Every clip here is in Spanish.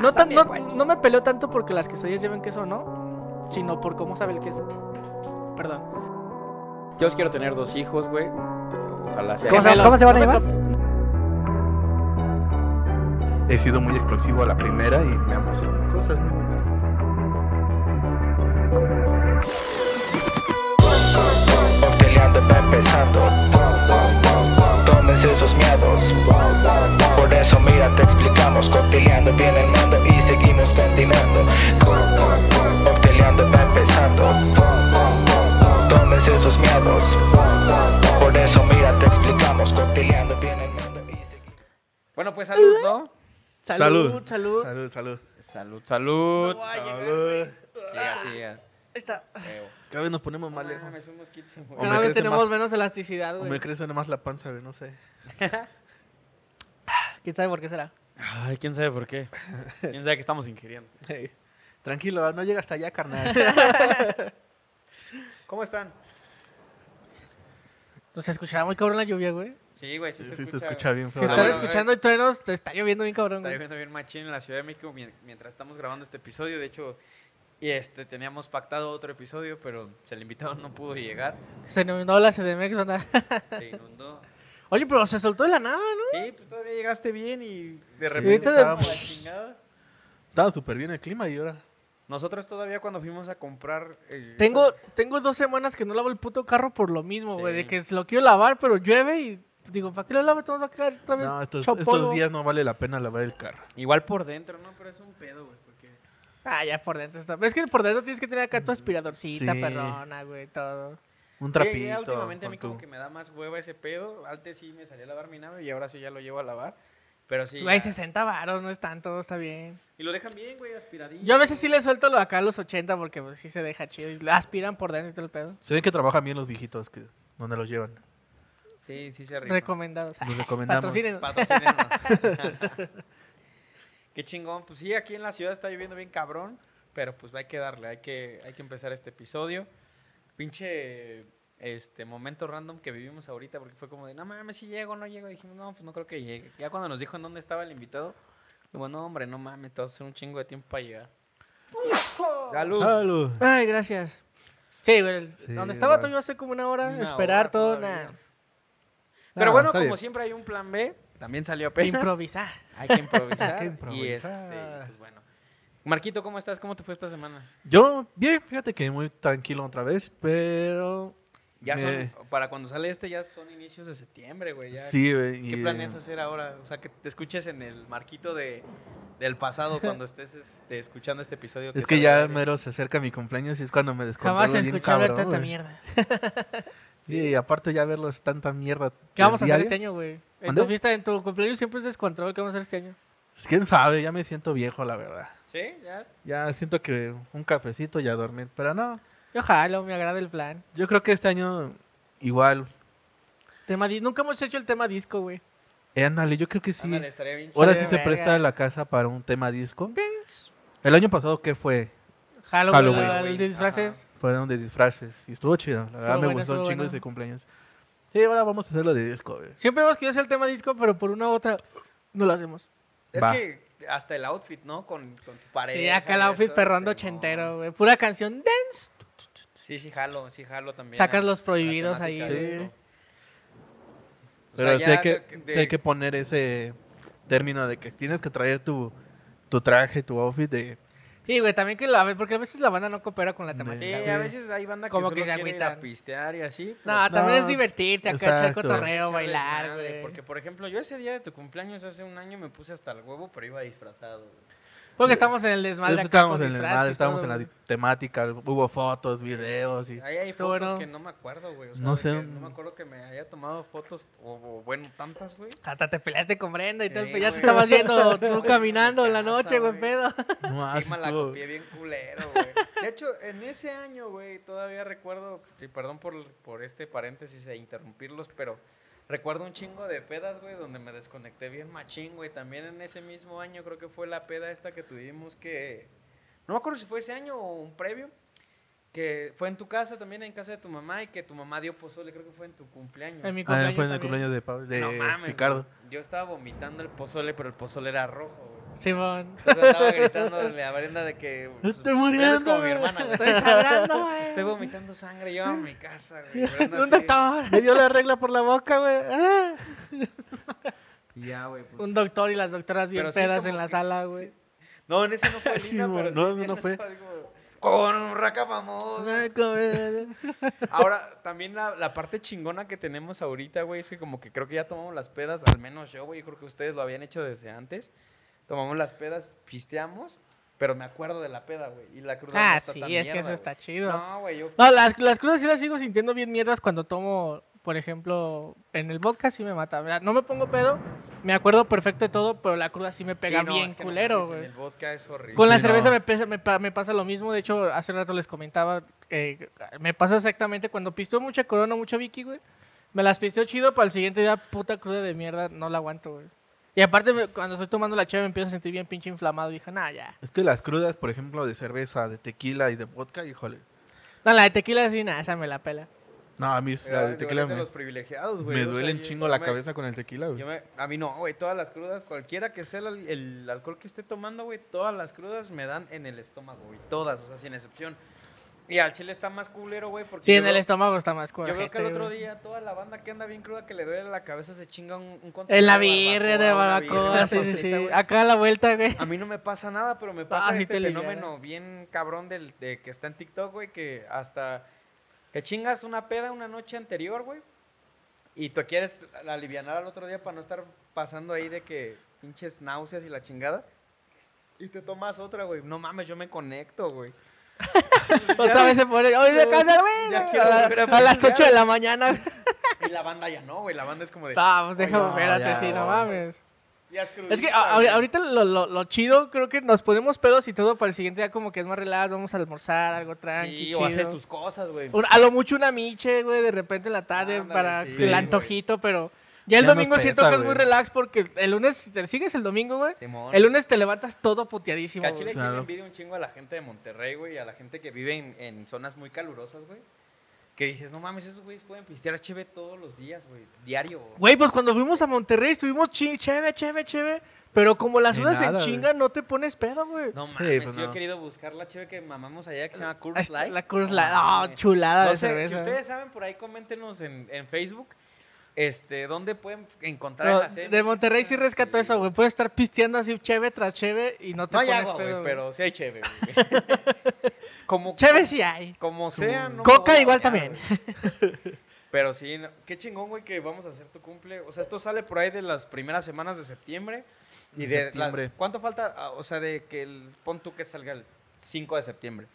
No, tan- también, no, me peleo tanto porque las quesadillas lleven queso o no, sino por cómo sabe el queso. Perdón. Yo os quiero tener dos hijos, güey. Ojalá sea. ¿Cómo se- cómo se van a cap- He sido muy explosivo a la primera y me han pasado cosas muy buenas. Peleando va empezando. Tómense esos miedos. Por eso mira, te explicamos. Cocteleando viene el mando y seguimos continuando. Cocteleando va empezando. Tómense esos miedos. Por eso mira, te explicamos. Cocteleando viene el mando y seguimos. Bueno, pues salud, ¿no? Salud, salud. Salud, salud. Salud, salud. No llegar, Salud. Ahí está. Feo. Cada vez nos ponemos más lejos. Cada vez tenemos más- menos elasticidad, güey. me crece más la panza, güey, no sé. ¿Quién sabe por qué será? Ay, quién sabe por qué. Quién sabe que estamos ingiriendo. Hey, tranquilo, no llega hasta allá, carnal. ¿Cómo están? Se escuchará muy cabrón la lluvia, güey. Sí, güey, sí, Sí, se sí, se escucha. escucha bien Si están bueno, escuchando y todavía no, se está lloviendo bien cabrón, Está güey. lloviendo bien machín en la Ciudad de México mien- mientras estamos grabando este episodio. De hecho, y este teníamos pactado otro episodio, pero el invitado no pudo llegar. Se inundó la CDMX, banda. Se inundó. Oye, pero se soltó de la nada, ¿no? Sí, pues todavía llegaste bien y de ahorita repente de- estábamos la chingada. Estaba súper bien el clima y ahora. Nosotros todavía cuando fuimos a comprar... el- Tengo, tengo dos semanas que no lavo el puto carro por lo mismo, güey. Sí. De que se lo quiero lavar, pero llueve y digo, ¿para qué lo lavo? Todo va a quedar otra vez No, estos, hecho estos polvo. días no vale la pena lavar el carro. Igual por dentro, ¿no? Pero es un pedo, güey, porque... Ah, ya por dentro está. Es que por dentro tienes que tener acá tu aspiradorcita, Sí. perrona, güey, todo. Un Sí, trapito. ya últimamente a mí como que me da más hueva ese pedo. Antes sí me salía a lavar mi nave y ahora sí ya lo llevo a lavar. Pero sí. Güey, ya- 60 varos, no es tanto, está bien. Y lo dejan bien, güey, aspiradito. Yo a veces sí le suelto lo acá a los 80 porque pues, sí se deja chido. Y lo aspiran por dentro y todo el pedo. Se ve que trabajan bien los viejitos que donde los llevan. Sí, sí se rifa. Recomendados. Los recomendamos. Patrocínenos. Patrocínenos. Qué chingón. Pues sí, aquí en la ciudad está lloviendo bien cabrón. Pero pues hay que darle, hay que, hay que empezar este episodio. Pinche este momento random que vivimos ahorita, porque fue como de, no mames, si llego, no llego. Dijimos, no, pues no creo que llegue. Ya cuando nos dijo en dónde estaba el invitado, digo, no, hombre, no mames, te vas a hacer un chingo de tiempo para llegar. Salud. Salud. Ay, gracias. Sí, güey. el- Sí, donde estaba igual. todo yo hace como una hora. Una esperar hora todo, todavía. nada. Pero No, bueno, está como bien. siempre hay un plan B, también salió apenas. Improvisar. Hay que improvisar. Hay que Y improvisar. este, pues bueno. Marquito, ¿cómo estás? ¿Cómo te fue esta semana? Yo, bien, fíjate que muy tranquilo otra vez, pero. Ya me- son, para cuando sale este, ya son inicios de septiembre, güey. ya. Sí, güey. ¿Qué y- planeas hacer ahora? O sea, que te escuches en el marquito de, del pasado cuando estés este, escuchando este episodio. Es que ya mero se acerca mi cumpleaños y es cuando me descontrolo Jamás escuchado cabrón, tanta mierda. Sí, y aparte ya verlos tanta mierda. ¿Qué vamos a hacer este año, güey? En tu fiesta, en tu cumpleaños siempre es descontrol. ¿Qué vamos a hacer este año? pues, ¿Quién sabe? Ya me siento viejo, la verdad. ¿Sí? ¿Ya? Ya siento que un cafecito y a dormir. Pero no, Yo jalo, me agrada el plan. yo creo que este año igual. Tema di- Nunca hemos hecho el tema disco, güey. Eh, ándale, yo creo que sí. Ándale, estaría bien Ahora Sí, se verga. presta la casa para un tema disco. El año pasado, ¿qué fue? Halloween. güey. El de disfraces. Fueron de disfraces. Y estuvo chido. La verdad Estuvo me bueno, gustó un estuvo chingo bueno. ese cumpleaños. Sí, ahora vamos a hacerlo de disco, güey. Siempre hemos querido hacer el tema disco, pero por una u otra no lo hacemos. Es Va. que hasta el outfit, ¿no? Con, con tu pareja. Sí, acá el outfit Simón. ochentero, güey. Pura canción dance. Sí, sí, jalo, sí, jalo también. Sacas a- los prohibidos ahí. Sí. O Pero sea, sí hay que, de- de- sí hay que poner ese término de que tienes que traer tu, tu traje, tu outfit de... Sí, güey, también que la porque a veces la banda no coopera con la temática. Sí, a veces hay banda que Como solo que se quiere ir a agüitan. pistear y así. No, también No, es divertirte, acá echar cotorreo, bailar, güey. Porque, por ejemplo, yo ese día de tu cumpleaños hace un año me puse hasta el huevo, pero iba disfrazado. güey. Porque estamos en el desmadre Entonces acá estábamos con en el estábamos todo, en la temática, hubo fotos, videos y... Ahí hay fotos bueno. que no me acuerdo, güey. O sea, No sé, No me acuerdo que me haya tomado fotos, o, o, bueno, tantas, güey. Hasta te peleaste con Brenda y todo. Sí, ya te estabas yendo tú caminando en la noche, güey, pedo. No, me la copié bien culero, güey. De hecho, en ese año, güey, todavía recuerdo, y perdón por, por este paréntesis e interrumpirlos, pero recuerdo un chingo de pedas, güey, donde me desconecté bien machín, güey. También en ese mismo año creo que fue la peda esta que tuvimos que... No me acuerdo si fue ese año o un previo, que fue en tu casa también, en casa de tu mamá, y que tu mamá dio pozole, creo que fue en tu cumpleaños. En mi Ah, cumpleaños fue en el también. cumpleaños de, Pablo, de no mames, Ricardo. Yo estaba vomitando el pozole, pero el pozole era rojo, güey. Simón. Entonces andaba gritándole a Brenda de que. pues, Estoy muriendo, Es como mi güey. hermana, güey. Estoy sangrando, güey. Estoy vomitando sangre, yo a mi casa, güey. Brenda Un así, doctor. Me dio la regla por la boca, güey. Ah. ya, güey. pues. Un doctor y las doctoras bien sí, pedas en la que- sala, güey. No, en ese no fue Sí, Lina, güey, pero no, sí no, no fue. como, Con un raca famoso. Ahora, también la, la parte chingona que tenemos ahorita, güey, es que como que creo que ya tomamos las pedas, al menos yo, güey, yo creo que ustedes lo habían hecho desde antes. Tomamos las pedas, pisteamos, pero me acuerdo de la peda, güey. Y la cruda no Ah, está sí, tan es que eso güey. está chido. No, güey, yo... No, las, las crudas sí las sigo sintiendo bien mierdas cuando tomo, por ejemplo, en el vodka sí me mata. ¿verdad? No me pongo pedo, me acuerdo perfecto de todo, pero la cruda sí me pega Sí, no, bien es que no culero, mames, güey. El vodka es horrible. Con la Sí, cerveza no. me, pesa- me, pa- me pasa lo mismo. De hecho, hace rato les comentaba. eh, me pasa exactamente cuando pisteo mucha corona, mucho Vicky, güey. Me las pisteo chido, para el siguiente día, puta cruda de mierda, no la aguanto, güey. Y aparte, cuando estoy tomando la cheve, me empiezo a sentir bien pinche inflamado. Y dije, nah, ya. Es que las crudas, por ejemplo, de cerveza, de tequila y de vodka, híjole. No, la de tequila sí, nada, esa me la pela. No, a mí la de tequila de me, los privilegiados, güey. me o sea, duele un chingo yo la me- cabeza con el tequila, güey. Yo me- a mí no, güey, todas las crudas, cualquiera que sea el, el alcohol que esté tomando, güey, todas las crudas me dan en el estómago, güey, todas, o sea, sin excepción. Y al chile está más culero, güey, porque Sí, yo en el estómago está más Yo cuajete, veo que el otro día toda la banda que anda bien cruda, que le duele la cabeza, se chinga un, un En la birria de barbacoa, sí, sí. Acá a la vuelta, güey. A mí no me pasa nada, pero me pasa Ah, este te fenómeno bien cabrón del, de que está en TikTok, güey, que hasta que chingas una peda una noche anterior, güey, y tú quieres alivianar al otro día para no estar pasando ahí de que pinches náuseas y la chingada. Y te tomas otra, güey. No mames, yo me conecto, güey. Otra vez se pone. ¡Oye, de casa, güey! Ya A, las pistear. 8 de la mañana. Y la banda ya no, güey. La banda es como de. Pues déjame, no, espérate, sí, no mames. "Ya Es que crudita, a- a- güey". ahorita lo, lo- lo chido, creo que nos ponemos pedos y todo para el siguiente día como que es más relajado, vamos a almorzar, algo tranqui, Sí, o haces tus cosas, güey. A lo mucho una miche, güey, de repente en la tarde Ándale, para sí, el güey. antojito, pero ya el Ya domingo siento pesa, que es muy relax porque el lunes, si te sigues el domingo, güey, el lunes te levantas todo puteadísimo. Que a güey. Chile sí Claro. le envidio un chingo a la gente de Monterrey, güey, a la gente que vive en, en zonas muy calurosas, güey. Que dices, no mames, esos güeyes pueden pistear cheve todos los días, güey, diario. güey. Pues cuando fuimos a Monterrey estuvimos chévere, chévere, chévere. Pero como las horas en chinga, no te pones pedo, güey. No Sí, mames, pues yo he querido buscar la cheve que mamamos allá que se llama Ahí Curse Light. La No Light. Mames. chulada No de sé, cerveza. si ustedes saben por ahí, coméntenos en, en Facebook. Este, ¿dónde pueden encontrar la serie? de Monterrey sí rescató eso, güey. Puedes estar pisteando así cheve tras cheve y no te No hay pones güey, güey. pero sí hay cheve, güey. como, Cheve sí hay. Como sea, no Coca igual bañar, también. Pero sí, no- qué chingón, güey, que vamos a hacer tu cumple. O sea, esto sale por ahí de las primeras semanas de septiembre. Y De la- septiembre. ¿Cuánto falta? Ah, O sea, de que el pon tú que salga el 5 de septiembre.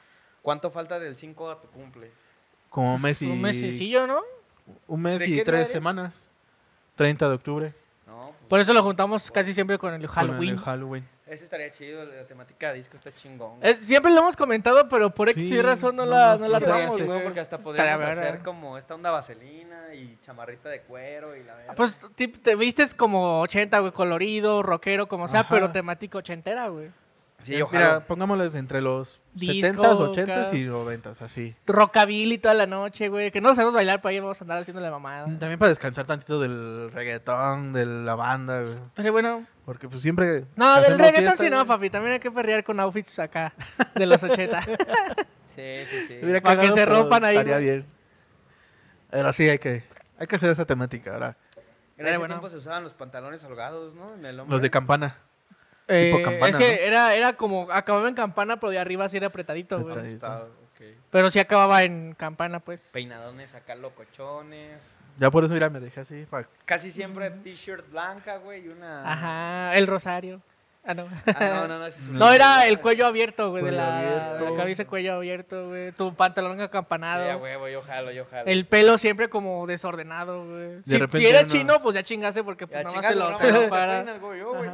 ¿Cuánto falta del 5 a tu cumple? Como un mes y... Un mesecillo, ¿no? Un mes ¿De y tres eres? semanas. 30 de octubre. No, pues, Por eso lo juntamos casi siempre con el con Halloween. el Halloween. ese estaría chido, la temática de disco está chingón. Eh, siempre lo hemos comentado, pero por X Sí, y razón no, no, la, no, no la güey. porque hasta podríamos verga. hacer como esta onda vaselina y chamarrita de cuero y la verdad. Pues tip- te vistes como 80, güey, colorido, rockero, como sea, Ajá. pero temática ochentera, güey. Sí, Eh, ojalá. Mira, pongámosles entre los Disco, 70s, 80s acá. y 90s, así. Rockabilly toda la noche, güey. Que no sabemos bailar, para ahí vamos a andar haciéndole mamada. También para descansar tantito del reggaetón, de la banda, güey. Pero bueno, Porque pues siempre... no, del reggaetón fiesta, sí no, papi. También hay que perrear con outfits acá, de los 80. Sí, sí, sí. Hubiera Para que se pero rompan ahí, Estaría güey. bien. Pero sí, hay que, hay que hacer esa temática, ¿verdad? En ese bueno. tiempo se usaban los pantalones holgados, ¿no? En el hombre. Los de campana. Eh, campana, es que ¿no? era, era como, acababa en campana, pero de arriba sí era apretadito, güey. Apretadito. Pero sí acababa en campana, pues. Peinadones acá locochones. Ya por eso, mira, me dejé así. Casi siempre t-shirt blanca, güey, y una... Ajá, el rosario. Ah, no. Ah, no, no, no. es No, era el cuello abierto, güey, de la, abierto. de la cabeza cuello abierto, güey. Tu pantalón acampanado. a huevo, yo jalo, yo jalo. el pelo siempre como desordenado, güey. Si, eres chino, pues ya chingaste porque pues Ya nada más te lo, no, te lo para. güey, yo, güey.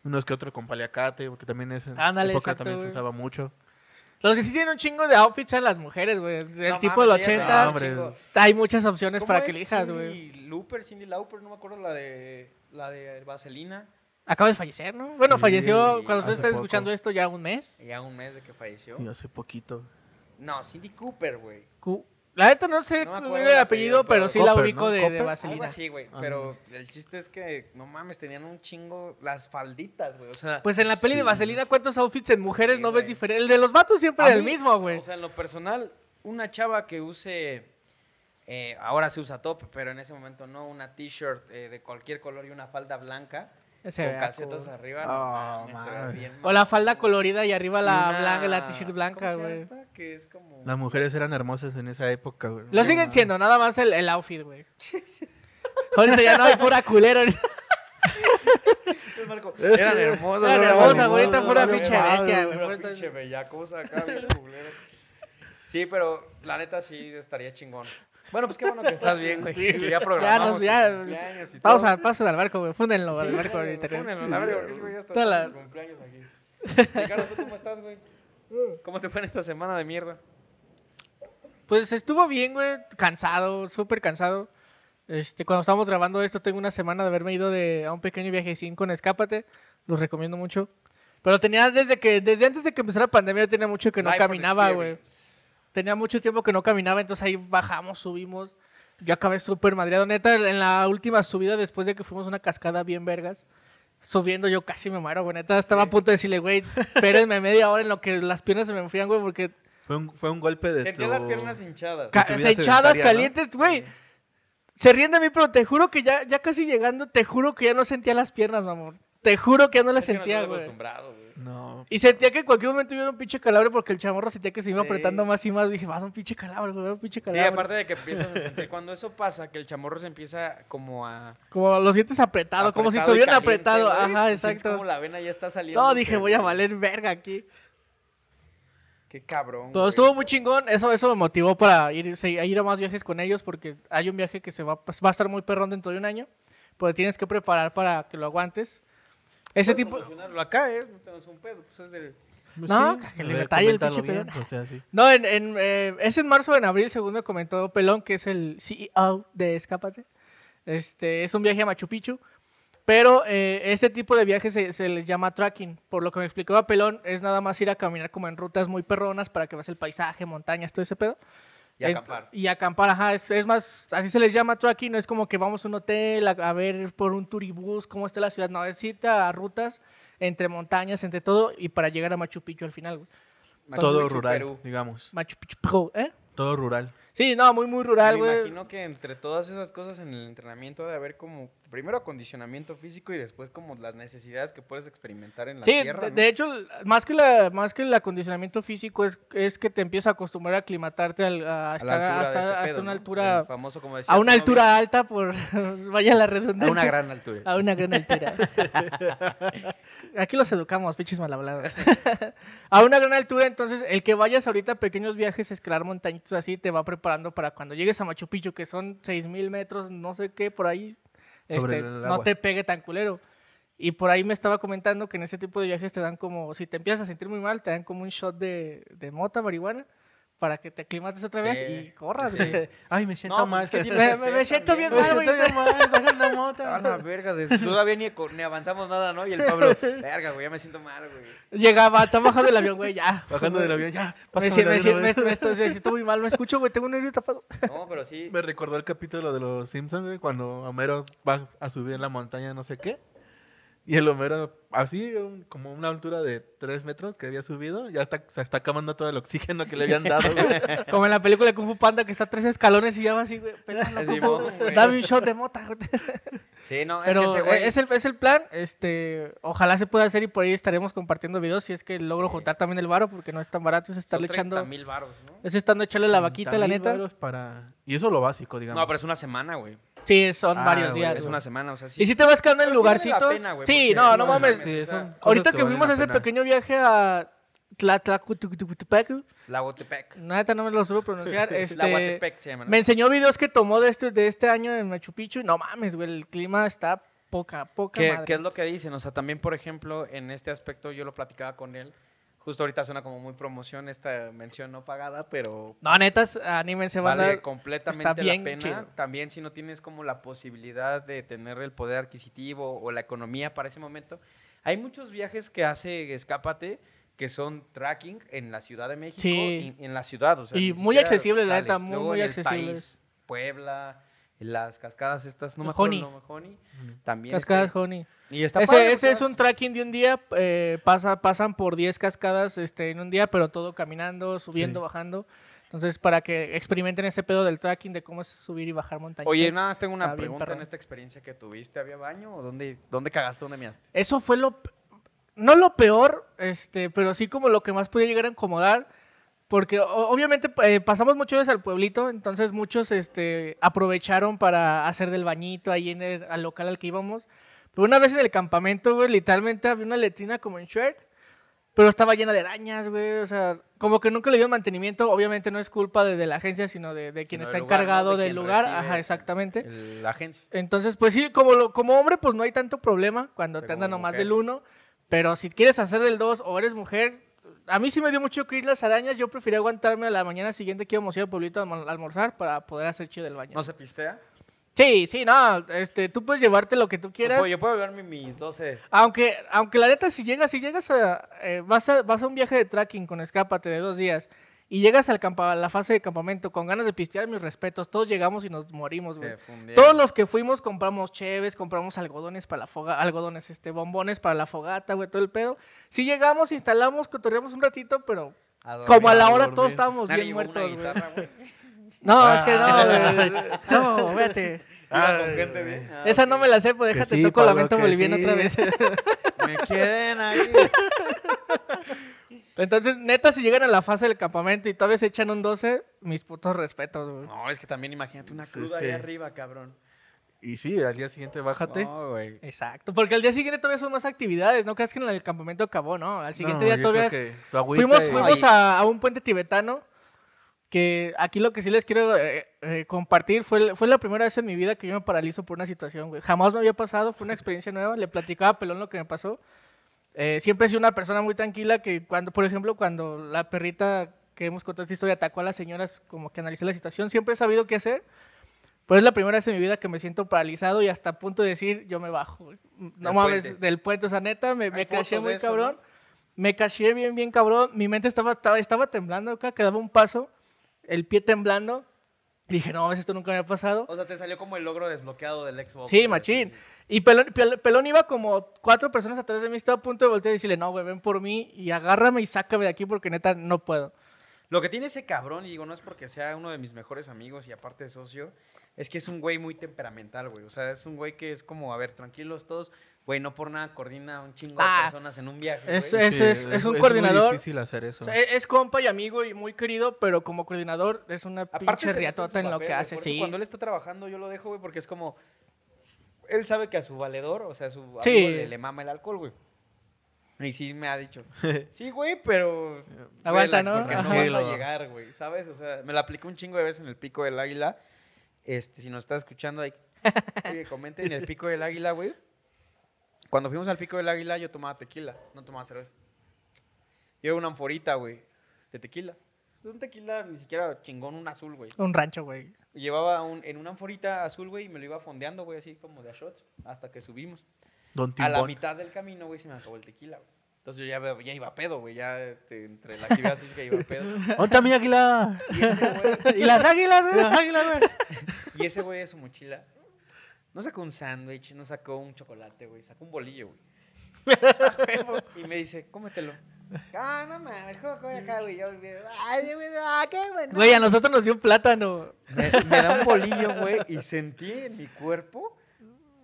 Ajá. Unos que otro con paliacate, porque también es en Ándale, época exacto, también se güey. usaba mucho. Los que sí tienen un chingo de outfits son las mujeres, güey. El No tipo del mames, ellas 80, No, hombre. hay muchas opciones ¿Cómo para es que elijas, Cindy güey. Lauper, Cindy Lauper, no me acuerdo la de la de Vaselina. Acaba de fallecer, ¿no? Bueno, Sí, falleció cuando hace ustedes estén poco. escuchando esto ya un mes. Ya un mes de que falleció. Y hace poquito. No, Cindy Cooper, güey. Cu- La neta no sé No el el apellido, apellido, pero pero- sí la ubico ¿no? de, de Copper. Algo vaselina. así, güey. Pero el chiste es que, no mames, tenían un chingo las falditas, güey. O sea, Pues en la peli de. Vaselina, ¿cuántos outfits en mujeres Sí, no ves diferente? El de los vatos siempre era el mí, mismo, güey. O sea, en lo personal, una chava que use. eh, ahora se usa top, pero en ese momento no. Una t-shirt eh, de cualquier color y una falda blanca. Ese con calcetas cool. arriba. Ah, no mames, se ve madre. bien O la falda güey. colorida y arriba la Una- blanca, la t-shirt ¿cómo blanca, se güey. como. Las mujeres eran hermosas en esa época, güey. Lo siguen siendo, nada más el, el outfit, güey. Ahorita ya no hay pura culero. Marco, Es eran hermosas. eran hermosas, hermosas, ahorita pura pinche bestia, güey, pinche bellacosa acá, bien culera. Sí, pero la neta sí estaría chingón. Bueno, pues qué bueno que estás bien, güey. Sí, que ya ya nos- programamos ya- tus cumpleaños y Vamos todo. a paso al barco, güey. Fúndenlo al barco ahorita. ese güey ya está Toda la- cumpleaños aquí. Ricardo, ¿tú cómo estás, güey? ¿Cómo te fue en esta semana de mierda? Pues estuvo bien, güey. Cansado, súper cansado. Este, cuando estábamos grabando esto, tengo una semana de haberme ido de, a un pequeño viajecín con Escápate. Los recomiendo mucho. Pero tenía desde que, desde antes de que empezara la pandemia, tenía mucho que no Life caminaba, güey. Tenía mucho tiempo que no caminaba, entonces ahí bajamos, subimos. Yo acabé súper madreado. Neta, en la última subida, después de que fuimos a una cascada bien vergas, subiendo yo casi me muero, güey. Neta, estaba a punto de decirle, güey, espérenme media hora en lo que las piernas se me enfrían, güey, porque Fue un, fue un golpe de Sentía tu... las piernas hinchadas. ca- hinchadas, calientes, güey. Se ríen de mí, pero te juro que ya, ya casi llegando, te juro que ya no sentía las piernas, mamón. Te juro que ya no las Es que no sentía, güey. acostumbrado, güey. No. Y sentía que en cualquier momento iba a un pinche calabre porque el chamorro sentía que se iba Sí. apretando más y más. Dije, va a un pinche calabre, güey, va a dar un pinche Sí, calabre. aparte de que empiezas a sentir, cuando eso pasa, que el chamorro se empieza como a... Como lo sientes apretado, como si estuvieran apretado. güey, Ajá, exacto. como la vena ya está saliendo. No, dije, voy a valer verga aquí. Qué cabrón, güey. estuvo muy chingón. Eso, eso me motivó para ir, a ir a más viajes con ellos porque hay un viaje que se va, pues, va a estar muy perrón dentro de un año. Pero tienes que preparar para que lo aguantes. Ese Puedes tipo... acá, ¿eh? No tenemos un pedo. Pues es del... No, que le detalle el pinche bien, pelón. o sea, sí. No, en, en, eh, es en marzo o en abril, según me comentó Pelón, que es el CEO de Escápate. Este, es un viaje a Machu Picchu. Pero eh, ese tipo de viajes se, se les llama tracking. Por lo que me explicaba Pelón, es nada más ir a caminar como en rutas muy perronas para que veas el paisaje, montañas, todo ese pedo. Y acampar. Y acampar, ajá. Es, es más, así se les llama tracking. No es como que vamos a un hotel a, a ver por un turibús cómo está la ciudad. No, es irte a rutas entre montañas, entre todo, y para llegar a Machu Picchu al final, güey. Machu Todo Picchu, rural, Perú. digamos. Machu Picchu, Perú, ¿eh? Todo rural. Sí, no, muy, muy rural, Me güey. imagino que entre todas esas cosas en el entrenamiento debe haber como primero acondicionamiento físico y después como las necesidades que puedes experimentar en la Sí, tierra. de, ¿no? de hecho, más que, la, más que el acondicionamiento físico es, es que te empiezas a acostumbrar a aclimatarte al- a, A estar hasta, una altura, famoso, como decía a una tu altura alta, por vaya la redundancia. a una gran altura. A una gran altura. Aquí los educamos, pinches mal hablados. a una gran altura, entonces, el que vayas ahorita a pequeños viajes, a escalar montañitas así, te va preparando para cuando llegues a Machu Picchu, que son 6000 metros, no sé qué, por ahí, este, no te pegue tan culero. Y por ahí me estaba comentando que en ese tipo de viajes te dan como, si te empiezas a sentir muy mal, te dan como un shot de, de mota, marihuana, para que te aclimates otra vez Sí, y corras, güey. Ay, me siento No, mal. pues es que Me, me- me siento bien me mal, siento güey. bien mal, deja la mota. A la verga, de- todavía ni, avanzamos nada, ¿no? Y el Pablo, verga, güey, ya me siento mal, güey. Llegaba, está bajando del avión, güey, ya. Bajando del avión, ya, Me, pásame siento- me, siento- me, me estoy- me siento muy mal, no escucho, güey, tengo un nervio tapado. No, pero sí. Me recordó el capítulo de los Simpsons, güey, cuando Homero va a subir en la montaña no sé qué. Y el Homero, así, un- como una altura de 3 metros que había subido, ya está, se está acabando todo el oxígeno que le habían dado, güey. Como en la película de Kung Fu Panda que está a tres escalones y ya va así, pelando, Sí, güey. Dame un shot de mota. Sí, no, es Pero que ese güey... eh, es, el, es el plan. Este, ojalá se pueda hacer y por ahí estaremos compartiendo videos si es que logro Sí. juntar también el varo porque no es tan barato. Es estarle son echando. 30 mil baros, ¿no? Es estando echarle la vaquita, la 30,000 neta. varos Para... Y eso lo básico, digamos. No, pero es una semana, güey. Sí, son Ah, varios güey, días. Es güey. una semana, o sea, sí. Y si te vas quedando en Pero sí vale la lugarcitos. pena, güey, sí, no, no no mames. mames. Sí, o sea, son cosas Ahorita que, fuimos a ese pequeño viaje a Tlatlacutupec, Tlahuatepec. neta no me lo supe pronunciar. este, Tlahuatepec se llama, ¿no? Me enseñó videos que tomó de este, de este año en Machu Picchu y no mames, güey, el clima está poca, poca ¿Qué, madre. qué es lo que dicen? O sea, también, por ejemplo, en este aspecto yo lo platicaba con él. Justo ahorita suena como muy promoción esta mención no pagada, pero No, netas, anímense, van vale a... completamente está bien la pena. chido. También si no tienes como la posibilidad de tener el poder adquisitivo o la economía para ese momento. Hay muchos viajes que hace Escápate que son tracking en la Ciudad de México, Sí. y- en la ciudad, o sea, Y muy siquiera accesible, la neta, muy, muy accesibles. Puebla, las cascadas estas, no me acuerdo Honey, también. Cascadas este, Honey. Y está Ese, padre, ese es un tracking de un día, eh, pasa, pasan por 10 cascadas este, en un día, pero todo caminando, subiendo, Sí. bajando. Entonces, para que experimenten ese pedo del tracking, de cómo es subir y bajar montañas. Oye, nada más tengo una pregunta en esta experiencia que tuviste. ¿Había baño o dónde, dónde cagaste, dónde measte? Eso fue lo... No lo peor, este, pero sí como lo que más podía llegar a incomodar. Porque obviamente eh, pasamos muchas veces al pueblito, entonces muchos este, aprovecharon para hacer del bañito ahí en el al local al que íbamos. Pero una vez en el campamento, güey, literalmente había una letrina como en Shrek, pero estaba llena de arañas, güey. O sea, como que nunca le dio mantenimiento. Obviamente no es culpa de, de la agencia, sino de, de quien Sino está encargado De del lugar. Ajá, exactamente. el- la agencia. Entonces, pues sí, como, lo- como hombre, pues no hay tanto problema cuando te Pero andan como nomás mujer. del uno. Pero si quieres hacer del dos o eres mujer, a mí sí me dio mucho cringe las arañas. Yo prefería aguantarme a la mañana siguiente que íbamos a ir al pueblito a almo- a almorzar para poder hacer chido el baño. ¿No se pistea? Sí, sí, no, este, tú puedes llevarte lo que tú quieras. Yo puedo, yo puedo llevarme mis 12. Aunque, aunque la neta, si llegas, si llegas a, eh, vas a, vas a un viaje de trekking con escápate de dos días y llegas al campa- a la fase de campamento con ganas de pistear, mis respetos, todos llegamos y nos morimos, güey. Todos los que fuimos compramos cheves, compramos algodones para la fogata, algodones, este, bombones para la fogata, güey, todo el pedo. Sí llegamos, instalamos, cotorreamos un ratito, pero A dormir. como a la hora todos estábamos Nadie bien muertos, güey. guitarra, güey. No, es que no, Ah. güey. No, vete. Iba con Ay, gente bien. Ah, Esa no me la sé, pues déjate, sí, toco Pablo, lamento boliviano sí. otra vez. Me queden aquí. Entonces, neta, si llegan a la fase del campamento y todavía se echan un 12, mis putos respetos, güey. No, es que también imagínate una Sí, es cruda ahí que- arriba, cabrón. Y sí, al día siguiente bájate. No, güey. Exacto, porque al día siguiente todavía son más actividades, no creas que en el campamento acabó, ¿no? Al siguiente No, día todavía es- fuimos, fuimos a, a un puente tibetano, que aquí lo que sí les quiero eh, eh, compartir fue, fue la primera vez en mi vida que yo me paralizo por una situación, güey. Jamás me había pasado, fue una experiencia nueva, le platicaba a Pelón lo que me pasó. Eh, siempre he sido una persona muy tranquila que cuando, por ejemplo, cuando la perrita que hemos contado esta historia atacó a las señoras, como que analicé la situación, siempre he sabido qué hacer. Pero es la primera vez en mi vida que me siento paralizado y hasta a punto de decir, yo me bajo. güey. No mames, puente. del puente, o sea, neta, me, me de muy eso, cabrón. ¿no? Me caché bien, bien cabrón. Mi mente estaba, estaba, estaba temblando acá, quedaba un paso, el pie temblando. Dije, no esto nunca me ha pasado. O sea, te salió como el logro desbloqueado del Xbox. Sí, machín. Y Pelón, Pel- Pelón iba como cuatro personas atrás de mí, estaba a punto de voltear y decirle, no, güey, ven por mí y agárrame y sácame de aquí porque neta no puedo. Lo que tiene ese cabrón, y digo, no es porque sea uno de mis mejores amigos y aparte de socio, es que es un güey muy temperamental, güey. O sea, es un güey que es como, a ver, tranquilos todos. Güey, no por nada coordina un chingo Ah, de personas en un viaje. es- güey. es- es un muy coordinador. difícil hacer eso. O sea, es, es compa y amigo y muy querido, pero como coordinador es una Aparte pinche en riatota en lo que güey, hace, por eso sí. Cuando él está trabajando, yo lo dejo, güey, porque es como. Él sabe que a su valedor, o sea, a su amigo Sí. le, le mama el alcohol, güey. Y sí me ha dicho, sí, güey, pero. Aguanta, ¿no? Porque no vas a llegar, güey, ¿sabes? O sea, me la apliqué un chingo de veces en el pico del águila. Este, si nos estás escuchando ahí, oye, comenten en el pico del águila, güey. Cuando fuimos al pico del águila, yo tomaba tequila, no tomaba cerveza. Yo una anforita, güey, de tequila. Un tequila ni siquiera chingón, un azul, güey. Un rancho, güey. Llevaba un, en una anforita azul, güey, y me lo iba fondeando, güey, así como de a shots, hasta que subimos. Don A la mitad del camino, güey, se me acabó el tequila, güey. Entonces yo ya, veo- ya iba a pedo, güey, ya este, entre la actividad física iba a pedo. ¿Dónde está mi águila? Y ese güey, ¿Y las águilas, güey? Las águilas, güey. y ese güey de su mochila, no sacó un sándwich, no sacó un chocolate, güey, sacó un bolillo, güey. y me dice, cómetelo. Ah, no mames, ¿cómo acá, güey? Yo, ay, güey, ah, qué bueno. Güey, a nosotros nos dio un plátano. Me, me da un bolillo, güey, y sentí en mi cuerpo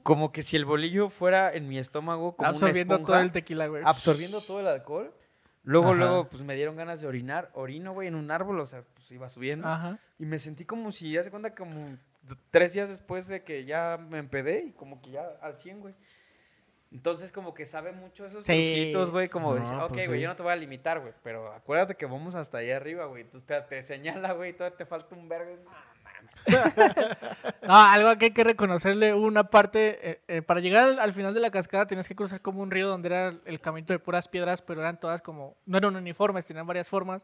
como que si el bolillo fuera en mi estómago como absorbiendo una todo esponja, el tequila, güey. absorbiendo todo el alcohol. Luego, Ajá. luego, pues me dieron ganas de orinar. Orino, güey, en un árbol, o sea, pues iba subiendo. Ajá. Y me sentí como si, ya se cuenta, como tres días después de que ya me empedé y como que ya al 100, güey. Entonces, como que sabe mucho esos Sí. truquitos, güey, como No, dice, ok, pues güey, sí. yo no te voy a limitar, güey, pero acuérdate que vamos hasta allá arriba, güey. Entonces te, te señala, güey, todavía te falta un vergo. No. No, algo que hay que reconocerle una parte, eh, eh, para llegar al, al final de la cascada tenías que cruzar como un río donde era el camino de puras piedras, pero eran todas como, no eran uniformes, tenían varias formas.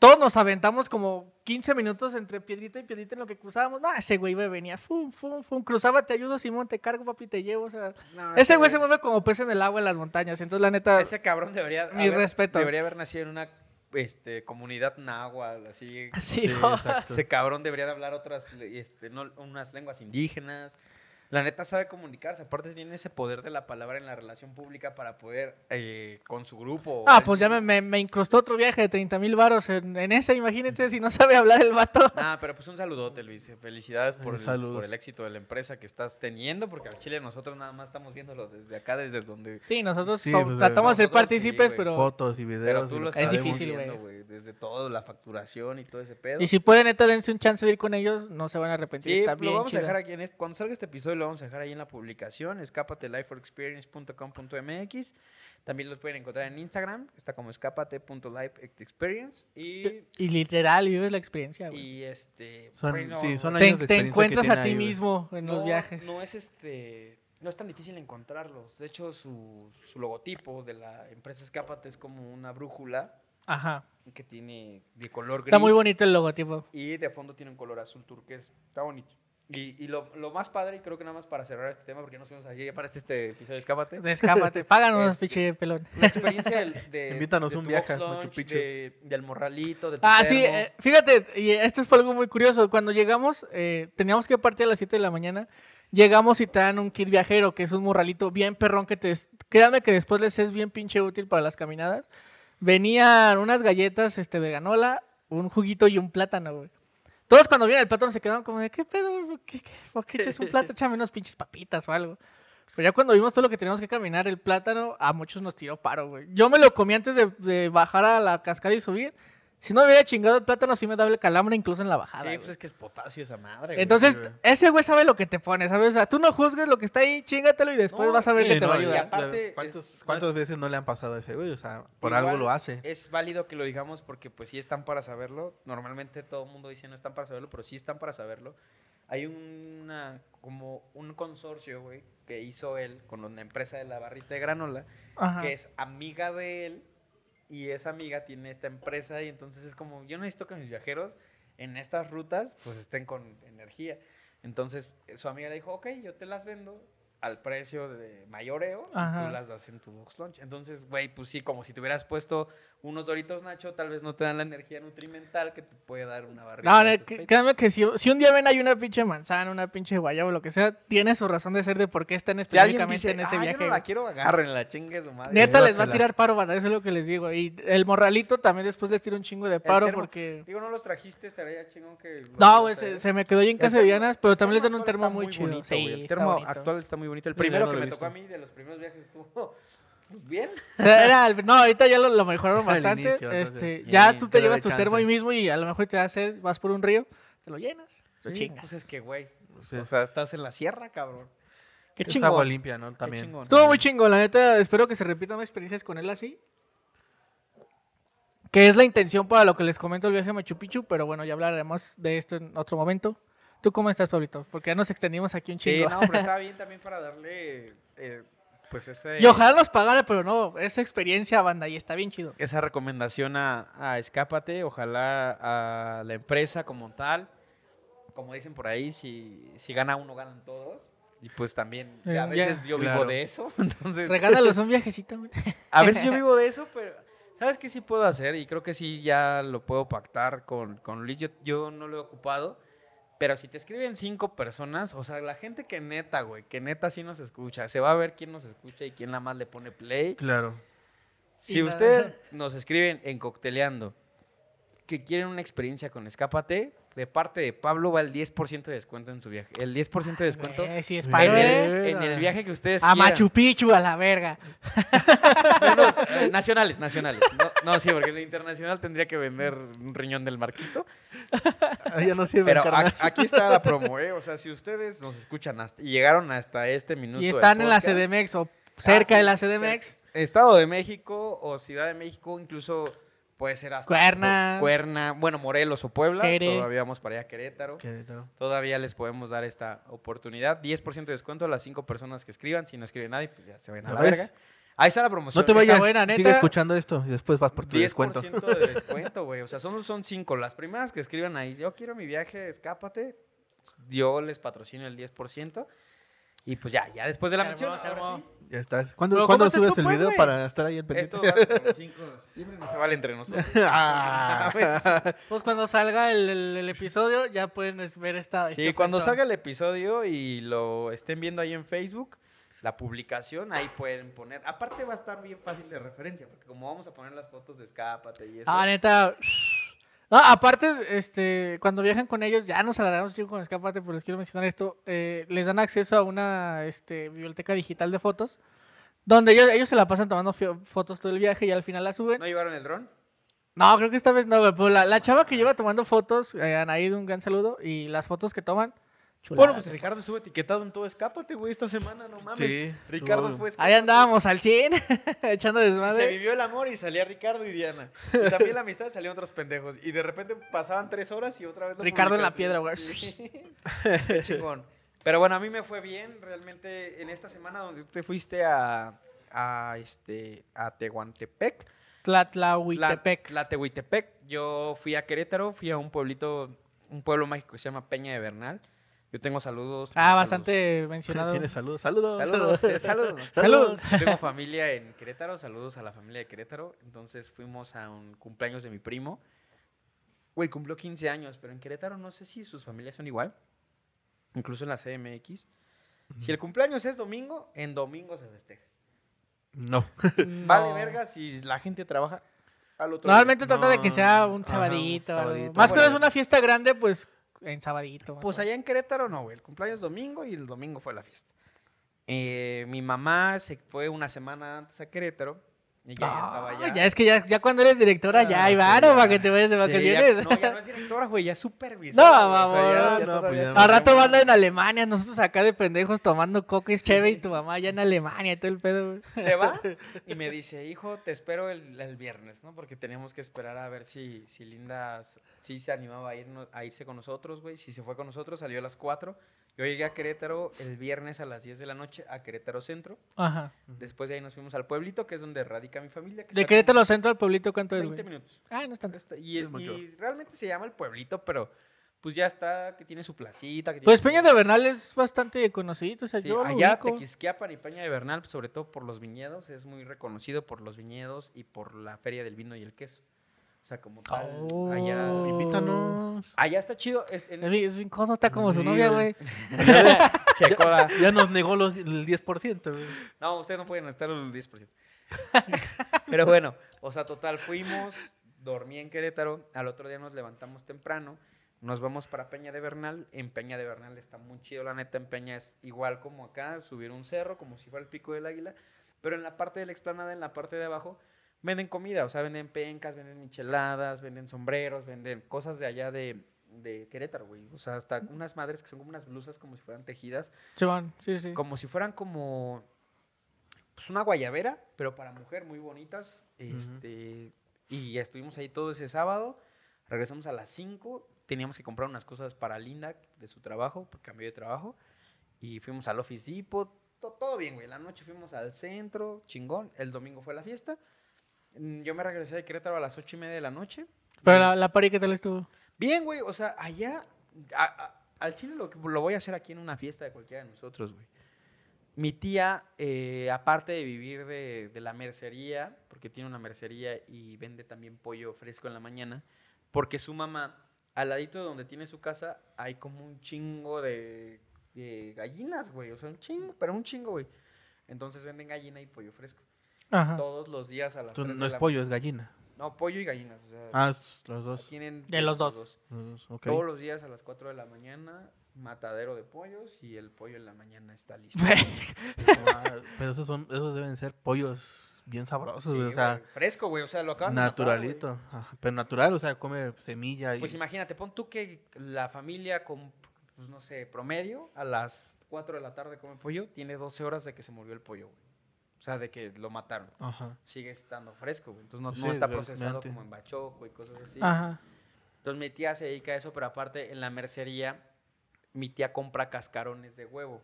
Todos nos aventamos como 15 minutos entre piedrita y piedrita en lo que cruzábamos. No, ese güey venía, fum, fum, fum, cruzaba, te ayudo, Simón, te cargo, papi, te llevo. O sea, No, ese güey se mueve como pez en el agua en las montañas. Entonces, la neta, Ese cabrón debería. Mi respeto. Debería haber nacido en una este, comunidad náhuatl, así. sí, Sí, ¿no? exacto. Ese cabrón debería de hablar otras, este, no, unas lenguas indígenas. La neta sabe comunicarse. Aparte tiene ese poder de la palabra en la relación pública para poder eh, con su grupo. Ah, pues ya me, me, me incrustó otro viaje de 30 mil varos en, en ese, imagínense, si no sabe hablar el vato. Ah, pero pues un saludote, Luis. Felicidades por Eh, el, por el éxito de la empresa que estás teniendo, porque al Chile nosotros nada más estamos viéndolo desde acá, desde donde... Sí, nosotros Sí, pues, tratamos de ser sí, partícipes, pero... Fotos y Pero videos. tú y lo lo que Es difícil, güey. Desde todo, la facturación y todo ese pedo. Y si pueden, neta, dense un chance de ir con ellos, no se van a arrepentir, Sí, está lo bien vamos a dejar aquí en este, cuando salga este episodio lo vamos a dejar ahí en la publicación, escapatelifeforexperience.com.mx. También los pueden encontrar en Instagram, está como escapate.lifeexperience y Y literal, vives la experiencia, güey. y este Son- bueno, sí, son Te, años de te experiencia que encuentras a ti ahí, mismo en los viajes. No es este no es tan difícil encontrarlos. De hecho, su, su logotipo de la empresa Escapate es como una brújula Ajá. que tiene de color gris. Está muy bonito el logotipo. Y de fondo tiene un color azul turqués. Está bonito. Y, y lo, lo más padre, y creo que nada más para cerrar este tema, porque no fuimos allí, ya para este episodio de Escápate. Descápate. Páganos, Este, pinche pelón. La experiencia del, de. Invítanos de un viaje Picchu. de- del morralito, del Ah, sí, eh, fíjate, y esto fue algo muy curioso. Cuando llegamos, eh, teníamos que partir a las 7 de la mañana. Llegamos y te dan un kit viajero, que es un morralito bien perrón que te... Créanme que después les es bien pinche útil para las caminadas. Venían unas galletas este, de ganola, un juguito y un plátano, güey. Todos cuando vieron el plátano se quedaron como de, ¿qué pedo? ¿Qué, qué, ¿Por qué echas un plátano? Échame unas pinches papitas o algo. Pero ya cuando vimos todo lo que teníamos que caminar, el plátano, a muchos nos tiró paro, güey. Yo me lo comí antes de, de bajar a la cascada y subir. Si no me hubiera chingado el plátano, sí me daba el calambre incluso en la bajada. Sí, güey. pues es que es potasio esa madre. güey. Entonces, ese güey sabe lo que te pone, ¿sabes? O sea, tú no juzgues lo que está ahí, chingatelo y después No, vas a ver que Sí, te va a no, y ayudar. aparte, es- ¿Cuántos- no ¿Cuántas veces no le han pasado a ese güey? O sea, por Igual algo lo hace. Es válido que lo digamos porque pues sí están para saberlo. Normalmente todo el mundo dice no están para saberlo, pero sí están para saberlo. Hay una como un consorcio, güey, que hizo él con una empresa de la barrita de granola, Ajá. que es amiga de él y esa amiga tiene esta empresa y entonces es como yo necesito que mis viajeros en estas rutas pues estén con energía. Entonces su amiga le dijo, ok, yo te las vendo al precio de mayoreo y tú las das en tu box lunch. Entonces, güey, pues sí, como si te hubieras puesto unos Doritos Nacho, tal vez no te dan la energía nutrimental que te puede dar una barrita. No, no, créanme que si, si un día ven hay una pinche manzana, una pinche guayaba o lo que sea, tiene su razón de ser de por qué están Si específicamente dice, en ese ah, viaje. yo no la quiero, agarren la chingue su madre. Neta les va a tirar paro, banda, eso es lo que les digo. Y el morralito también después les tira un chingo de paro termo. porque... Digo, no los trajiste, estaría chingón que... No, güey, se, se me quedó ahí en casa de Dianas, pero también les dan un termo muy chido. bonito, Sí, güey. El termo bonito. actual está muy bonito. El primero no que me tocó a mí de los primeros viajes estuvo pues, bien. Era no, ahorita ya lo, lo mejoraron bastante. inicio, este, sí, ya tú te llevas tu chance. termo ahí mismo y a lo mejor te da sed, vas por un río, te lo llenas, lo Sí, chingas. Pues es que, güey. Pues O sea, estás en la sierra, cabrón. Qué es chingón. agua limpia, ¿no? También. chingón. Estuvo muy chingón, la neta, espero que se repitan más experiencias con él así. Que es la intención para lo que les comento el viaje a Machu Picchu, pero bueno, ya hablaremos de esto en otro momento. ¿Tú cómo estás, Pablito? Porque ya nos extendimos aquí un Sí, chingo. no, pero está bien también para darle, eh, pues, ese... y ojalá nos pagara, pero no, esa experiencia, banda, y está bien chido. esa recomendación a, a Escápate, ojalá a la empresa como tal, como dicen por ahí, si, si gana uno, ganan todos. Y pues también, Eh, a ya. veces yo vivo Claro. de eso, entonces... Regálalos un viajecito, güey. A veces yo vivo de eso, pero ¿sabes qué sí puedo hacer? Y creo que sí ya lo puedo pactar con, con Luis. Yo, yo no lo he ocupado, pero si te escriben cinco personas, o sea, la gente que neta, güey, que neta sí nos escucha, se va a ver quién nos escucha y quién nada más le pone play. Claro. Si Y ustedes nada. nos escriben en Cocteleando que quieren una experiencia con Escápate, de parte de Pablo va el 10% de descuento en su viaje. El 10% de descuento Eh, sí, es En el, en el viaje que ustedes A quieran. Machu Picchu, a la verga. Eh, nacionales, nacionales. No, no, sí, porque el internacional tendría que vender un riñón del marquito. Ah, ya no sirve, Pero a- aquí está la promo, ¿eh? O sea, si ustedes nos escuchan hasta, y llegaron hasta este minuto. Y del están en la CDMX o cerca ah, de la CDMX. Estado de México o Ciudad de México, incluso puede ser hasta Cuerna. Cuerna, bueno, Morelos o Puebla. Quere. Todavía vamos para allá, Querétaro. Querétaro. Todavía les podemos dar esta oportunidad. 10% de descuento a las 5 personas que escriban. Si no escribe nadie, pues ya se ven a ¿Ya la ves? verga. Ahí está la promoción. No te vayas, buena, sigue neta. escuchando esto y después vas por tu 10% descuento. de descuento, güey. O sea, son, son cinco. Las primeras que escriban ahí, yo quiero mi viaje, escápate. Yo les patrocino el 10%. Y pues ya, ya después de la mención, sí, Ya estás. ¿Cuándo, Pero ¿cuándo ¿cómo te subes el estupas, video güey? para estar ahí al pendiente? Esto va a ser con los 5 de septiembre, no se vale entre nosotros. Ah. Pues cuando salga el, el- el episodio ya pueden ver esta. Sí, este cuando ofertón. salga el episodio y lo estén viendo ahí en Facebook, la publicación, ahí pueden poner. Aparte va a estar bien fácil de referencia, porque como vamos a poner las fotos de Escápate y eso. Ah, neta. No, aparte, este, cuando viajan con ellos, ya nos alargamos chico con Escápate, pero les quiero mencionar esto. eh, les dan acceso a una este, biblioteca digital de fotos, donde ellos, ellos se la pasan tomando fotos todo el viaje y al final la suben. ¿No llevaron el dron? No, creo que esta vez no, güey. Pero la, la chava que lleva tomando fotos, eh, Anaíd, un gran saludo. Y las fotos que toman, Bueno, pues Ricardo estuvo etiquetado en todo Escápate, güey, esta semana, no mames. Sí, Ricardo fue Ahí Escápate. andábamos al 100, echando Y se desmadre. vivió el amor y salía Ricardo y Diana. Y también la amistad salían otros pendejos. Y de repente pasaban tres horas y otra vez Ricardo en la piedra, güey. Sí. Qué chingón. Pero bueno, a mí me fue bien realmente en esta semana donde tú te fuiste a, a, este, a Tehuantepec. Tlatlahuitepec. Tla- Tlatehuitepec. Yo fui a Querétaro, fui a un pueblito, un pueblo mágico que se llama Peña de Bernal. Yo tengo saludos. Ah, saludos. bastante mencionado. Tienes saludos. Saludos. Saludos, saludos. Saludos. Tengo familia en Querétaro, saludos a la familia de Querétaro. Entonces fuimos a un cumpleaños de mi primo. Güey, cumplió 15 años, pero en Querétaro no sé si sus familias son igual. Incluso en la CMX. Si el cumpleaños es domingo, en domingo se festeja. No. Vale, No. verga, si la gente trabaja al otro Normalmente día. trata de que sea un ajá, sabadito. un algo. sabadito. Más cuando es Bueno. una fiesta grande, pues en sabadito. Pues allá en Querétaro no, güey. El cumpleaños domingo y el domingo fue la fiesta. Eh, mi mamá se fue una semana antes a Querétaro. Ya estaba. Ah, ya es que ya, ya cuando eres directora, ya hay varo ya. para que te vayas de Sí, ya- vacaciones. no, ya no es directora, güey, ya es supervisora. No, güey, o sea, ya- ya no, pues ya. Al rato van en Alemania, nosotros acá de pendejos tomando coca y cheve y tu mamá ya en Alemania y todo el pedo. güey. Se va y me dice, hijo, te espero el, el viernes, ¿no? Porque teníamos que esperar a ver si, si Linda sí se animaba a, irnos, a irse con nosotros, güey. Si se fue con nosotros, salió a las 4. Yo llegué a Querétaro el viernes a las 10 de la noche, a Querétaro Centro. Ajá. Después de ahí nos fuimos al pueblito, que es donde radica mi familia. que De Querétaro Centro al pueblito, ¿cuánto es, 20 güey? minutos. Ah, no es tanto. Está- Y, el- Es mucho. y realmente se llama el pueblito, pero pues ya está, que tiene su placita. Que tiene Pues su- Peña de Bernal es bastante conocido, o sea, Sí, yo allá. Tequisquiapan y Peña de Bernal, pues, sobre todo por los viñedos, es muy reconocido por los viñedos y por la feria del vino y el queso. O sea, como tal, Oh. allá, Invítanos. allá está chido. es- en- Es bien- Es bien codo, está como su novia, güey. Checoda. Ya nos negó los, el 10%, güey. No, ustedes no pueden estar el 10%. Pero bueno, o sea, total, fuimos, dormí en Querétaro, al otro día nos levantamos temprano, nos vamos para Peña de Bernal. En Peña de Bernal está muy chido, la neta, en Peña es igual como acá, subir un cerro, como si fuera el pico del águila, pero en la parte de la explanada, en la parte de abajo, venden comida, o sea, venden pencas, venden micheladas, venden sombreros, venden cosas de allá de, de Querétaro, güey. O sea, hasta unas madres que son como unas blusas como si fueran tejidas Simón, sí, sí. como si fueran como pues una guayabera, pero para mujer muy bonitas. Este, y estuvimos ahí todo ese sábado. Regresamos a las 5. Teníamos que comprar unas cosas para Linda de su trabajo, porque cambió de trabajo. Y fuimos al Office Depot. to- todo bien, güey. La noche fuimos al centro, chingón. El domingo fue la fiesta. Mm, Yo me regresé de Querétaro a las ocho y media de la noche. Pero la, la pari, ¿qué tal estuvo? Bien, güey, o sea, allá, a- a- al chile lo, lo voy a hacer aquí en una fiesta de cualquiera de nosotros, güey. Mi tía, eh, aparte de vivir de, de la mercería, porque tiene una mercería y vende también pollo fresco en la mañana, porque su mamá, al ladito de donde tiene su casa, hay como un chingo de, de gallinas, güey, o sea, un chingo, pero un chingo, güey. Entonces venden gallina y pollo fresco. Ajá. Todos los días a las Tú- 3 no de es la- pollo, es gallina. No, pollo y gallinas, o sea, Ah, es los dos. tienen De los dos. Los dos, ok. todos los días a las 4 de la mañana, matadero de pollos y el pollo en la mañana está listo. Ah, pero esos, son, esos deben ser pollos bien sabrosos, Sí, güey. O sea, güey, fresco, güey. O sea, lo acaban de matar, naturalito. Ajá, Pero natural, o sea, come semilla y... Pues imagínate, pon tú que la familia con, pues no sé, promedio, a las 4 de la tarde come pollo, tiene 12 horas de que se murió el pollo, güey. O sea, de que lo mataron. Ajá. Sigue estando fresco, güey. Entonces no, Sí, no está procesado como en bachoco y cosas así. Ajá. Entonces mi tía se dedica a eso, pero aparte en la mercería, mi tía compra cascarones de huevo.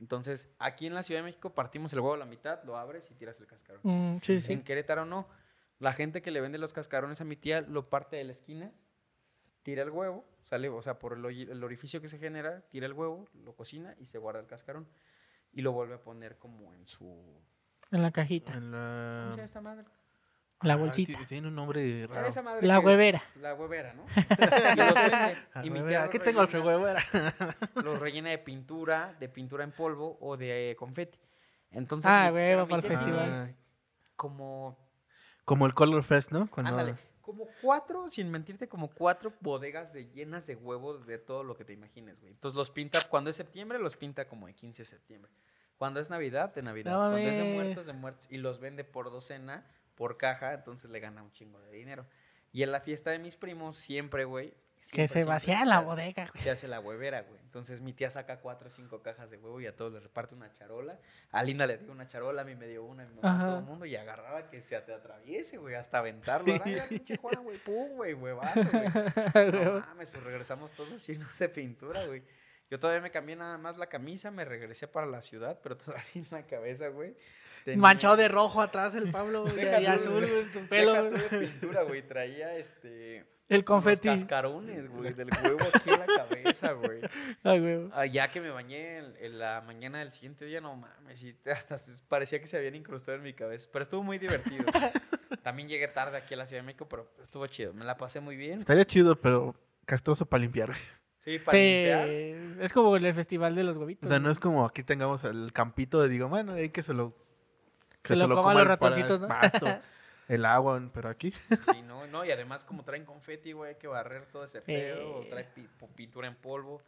Entonces, aquí en la Ciudad de México partimos el huevo a la mitad, lo abres y tiras el cascarón. Mm, sí, En sí. Querétaro no. La gente que le vende los cascarones a mi tía lo parte de la esquina, tira el huevo, sale, o sea, por el orificio que se genera, tira el huevo, lo cocina y se guarda el cascarón. Y lo vuelve a poner como en su... En la cajita. En ¿Cómo la... se llama esta madre? La Ah, bolsita. Tiene un nombre raro. esa madre La huevera. La huevera, ¿no? Y mi huevera, Aquí tengo otro rellena- huevera. Los rellena de pintura, de pintura en polvo o de confeti. Entonces, Ah, huevo, para el festival. Como como el Color Fest, ¿no? Cuando- Ándale, como cuatro, sin mentirte, como cuatro bodegas de llenas de huevos de todo lo que te imagines, güey. Entonces los pinta, cuando es septiembre, los pinta como de 15 de septiembre. Cuando es Navidad, de Navidad. No cuando es de muertos, de muertos. Y los vende por docena, por caja, entonces le gana un chingo de dinero. Y en la fiesta de mis primos, siempre, güey. Que se vacía la bodega, güey. Se hace la huevera, güey. Entonces mi tía saca cuatro o cinco cajas de huevo y a todos les reparte una charola. A Linda le dio una charola, a mí me dio una, a mi mamá, todo el mundo. Y agarraba que se te atraviese, güey, hasta aventarlo. Ay, pinche Juan, güey, pum, güey, huevazo, güey. No mames, pues regresamos todos llenos de pintura, güey. Yo todavía me cambié nada más la camisa, me regresé para la ciudad, pero todavía en la cabeza, güey. tenía- Manchado de rojo atrás el Pablo, güey, Deja y azul en su Deja pelo. tú güey. de pintura, güey. Traía este. El confeti. cascarones, güey, del huevo aquí en la cabeza, güey. Ay, güey. Ah, ya que me bañé en, en la mañana del siguiente día, no mames, y hasta parecía que se habían incrustado en mi cabeza. Pero estuvo muy divertido. También llegué tarde aquí a la Ciudad de México, pero estuvo chido. Me la pasé muy bien. Estaría chido, pero castroso para limpiar. Güey. Sí, para limpiar. Pe- Es como el festival de los O huevitos. sea, no es como aquí tengamos el campito de digo, bueno, ahí que se lo... Se lo coman coma los ratoncitos, ¿no? pasto, el agua, pero aquí... Sí, no, no, y además como traen confeti, güey, hay que barrer todo ese pedo, o trae pintura en polvo.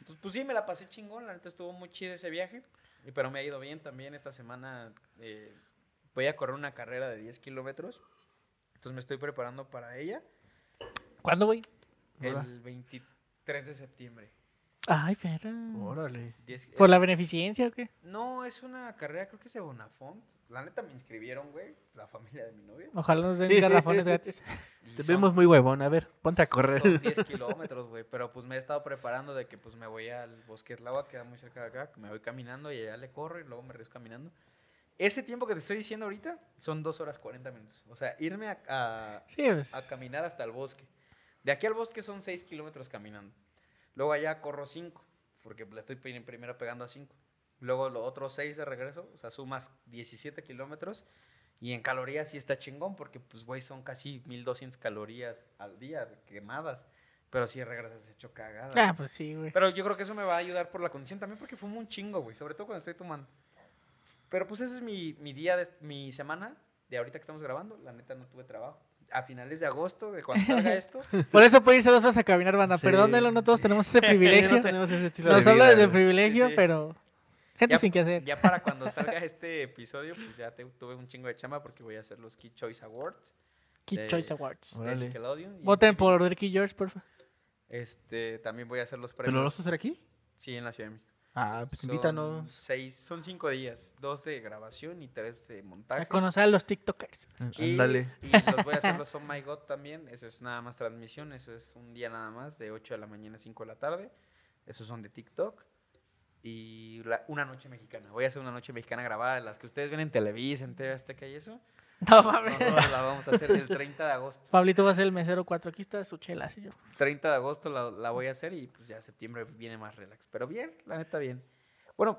Entonces, pues sí, me la pasé chingón, la neta estuvo muy chido ese viaje, y, pero me ha ido bien también esta semana. eh, voy a correr una carrera de 10 kilómetros, entonces me estoy preparando para ella ¿Cuándo, güey? El 23 de septiembre. Ay, perra. Órale. 10 ¿Por la beneficencia o qué? No, es una carrera, creo que es de Bonafont. La neta me inscribieron, güey, la familia de mi novia. Ojalá nos den garrafones gratis. Te son- vemos muy huevón. A ver, ponte a correr. Son 10 kilómetros, güey. Pero pues me he estado preparando de que pues me voy al bosque del agua, queda muy cerca de acá. Me voy caminando y allá le corro y luego me regreso caminando. Ese tiempo que te estoy diciendo ahorita son 2 horas 40 minutos. O sea, irme a, a- Sí, pues. a caminar hasta el bosque. De aquí al bosque son 6 kilómetros caminando. Luego allá corro 5, porque le estoy pri- primero pegando a 5. Luego los otros 6 de regreso, o sea, sumas 17 kilómetros. Y en calorías sí está chingón, porque pues, güey, son casi 1200 calorías al día quemadas. Pero sí regresas hecho cagada. Ah, pues sí, güey. Pero yo creo que eso me va a ayudar por la condición también, porque fumo un chingo, güey. Sobre todo cuando estoy tomando. Pero pues ese es mi, mi día, de, mi semana de ahorita que estamos grabando. La neta no tuve trabajo. A finales de agosto, de cuando salga esto, Por eso puede irse dos horas a caminar, banda. Sí. Perdónenlo, no todos tenemos ese privilegio. no tenemos ese estilo Nos de habla desde privilegio, Sí, sí. pero gente Ya- sin que hacer. Ya para cuando salga este episodio, pues ya te- tuve un chingo de chamba porque voy a hacer los Kid Choice Awards. Kid de- Choice Awards. de. Nickelodeon y Voten por Ricky George, porfa. Este, también voy a hacer los ¿Pero lo premios. vas a hacer aquí? Sí, en la Ciudad de México. Ah, pues Son invítanos. Seis, son cinco días. Dos de grabación y tres de montaje. A conocer a los TikTokers. Y, Ándale. y los voy a hacer los Oh My God también. Eso es nada más transmisión. Eso es un día nada más, de 8 de la mañana a 5 de la tarde. Esos son de TikTok. Y la- una noche mexicana. Voy a hacer una noche mexicana grabada, las que ustedes ven en Televisa, en TV Azteca y eso. No mames. Nosotros la vamos a hacer el 30 de agosto. Pablito va a ser el mesero cuatro. Aquí está su chela, señor. 30 de agosto la, la voy a hacer y pues ya septiembre viene más relax. Pero bien, la neta bien. Bueno,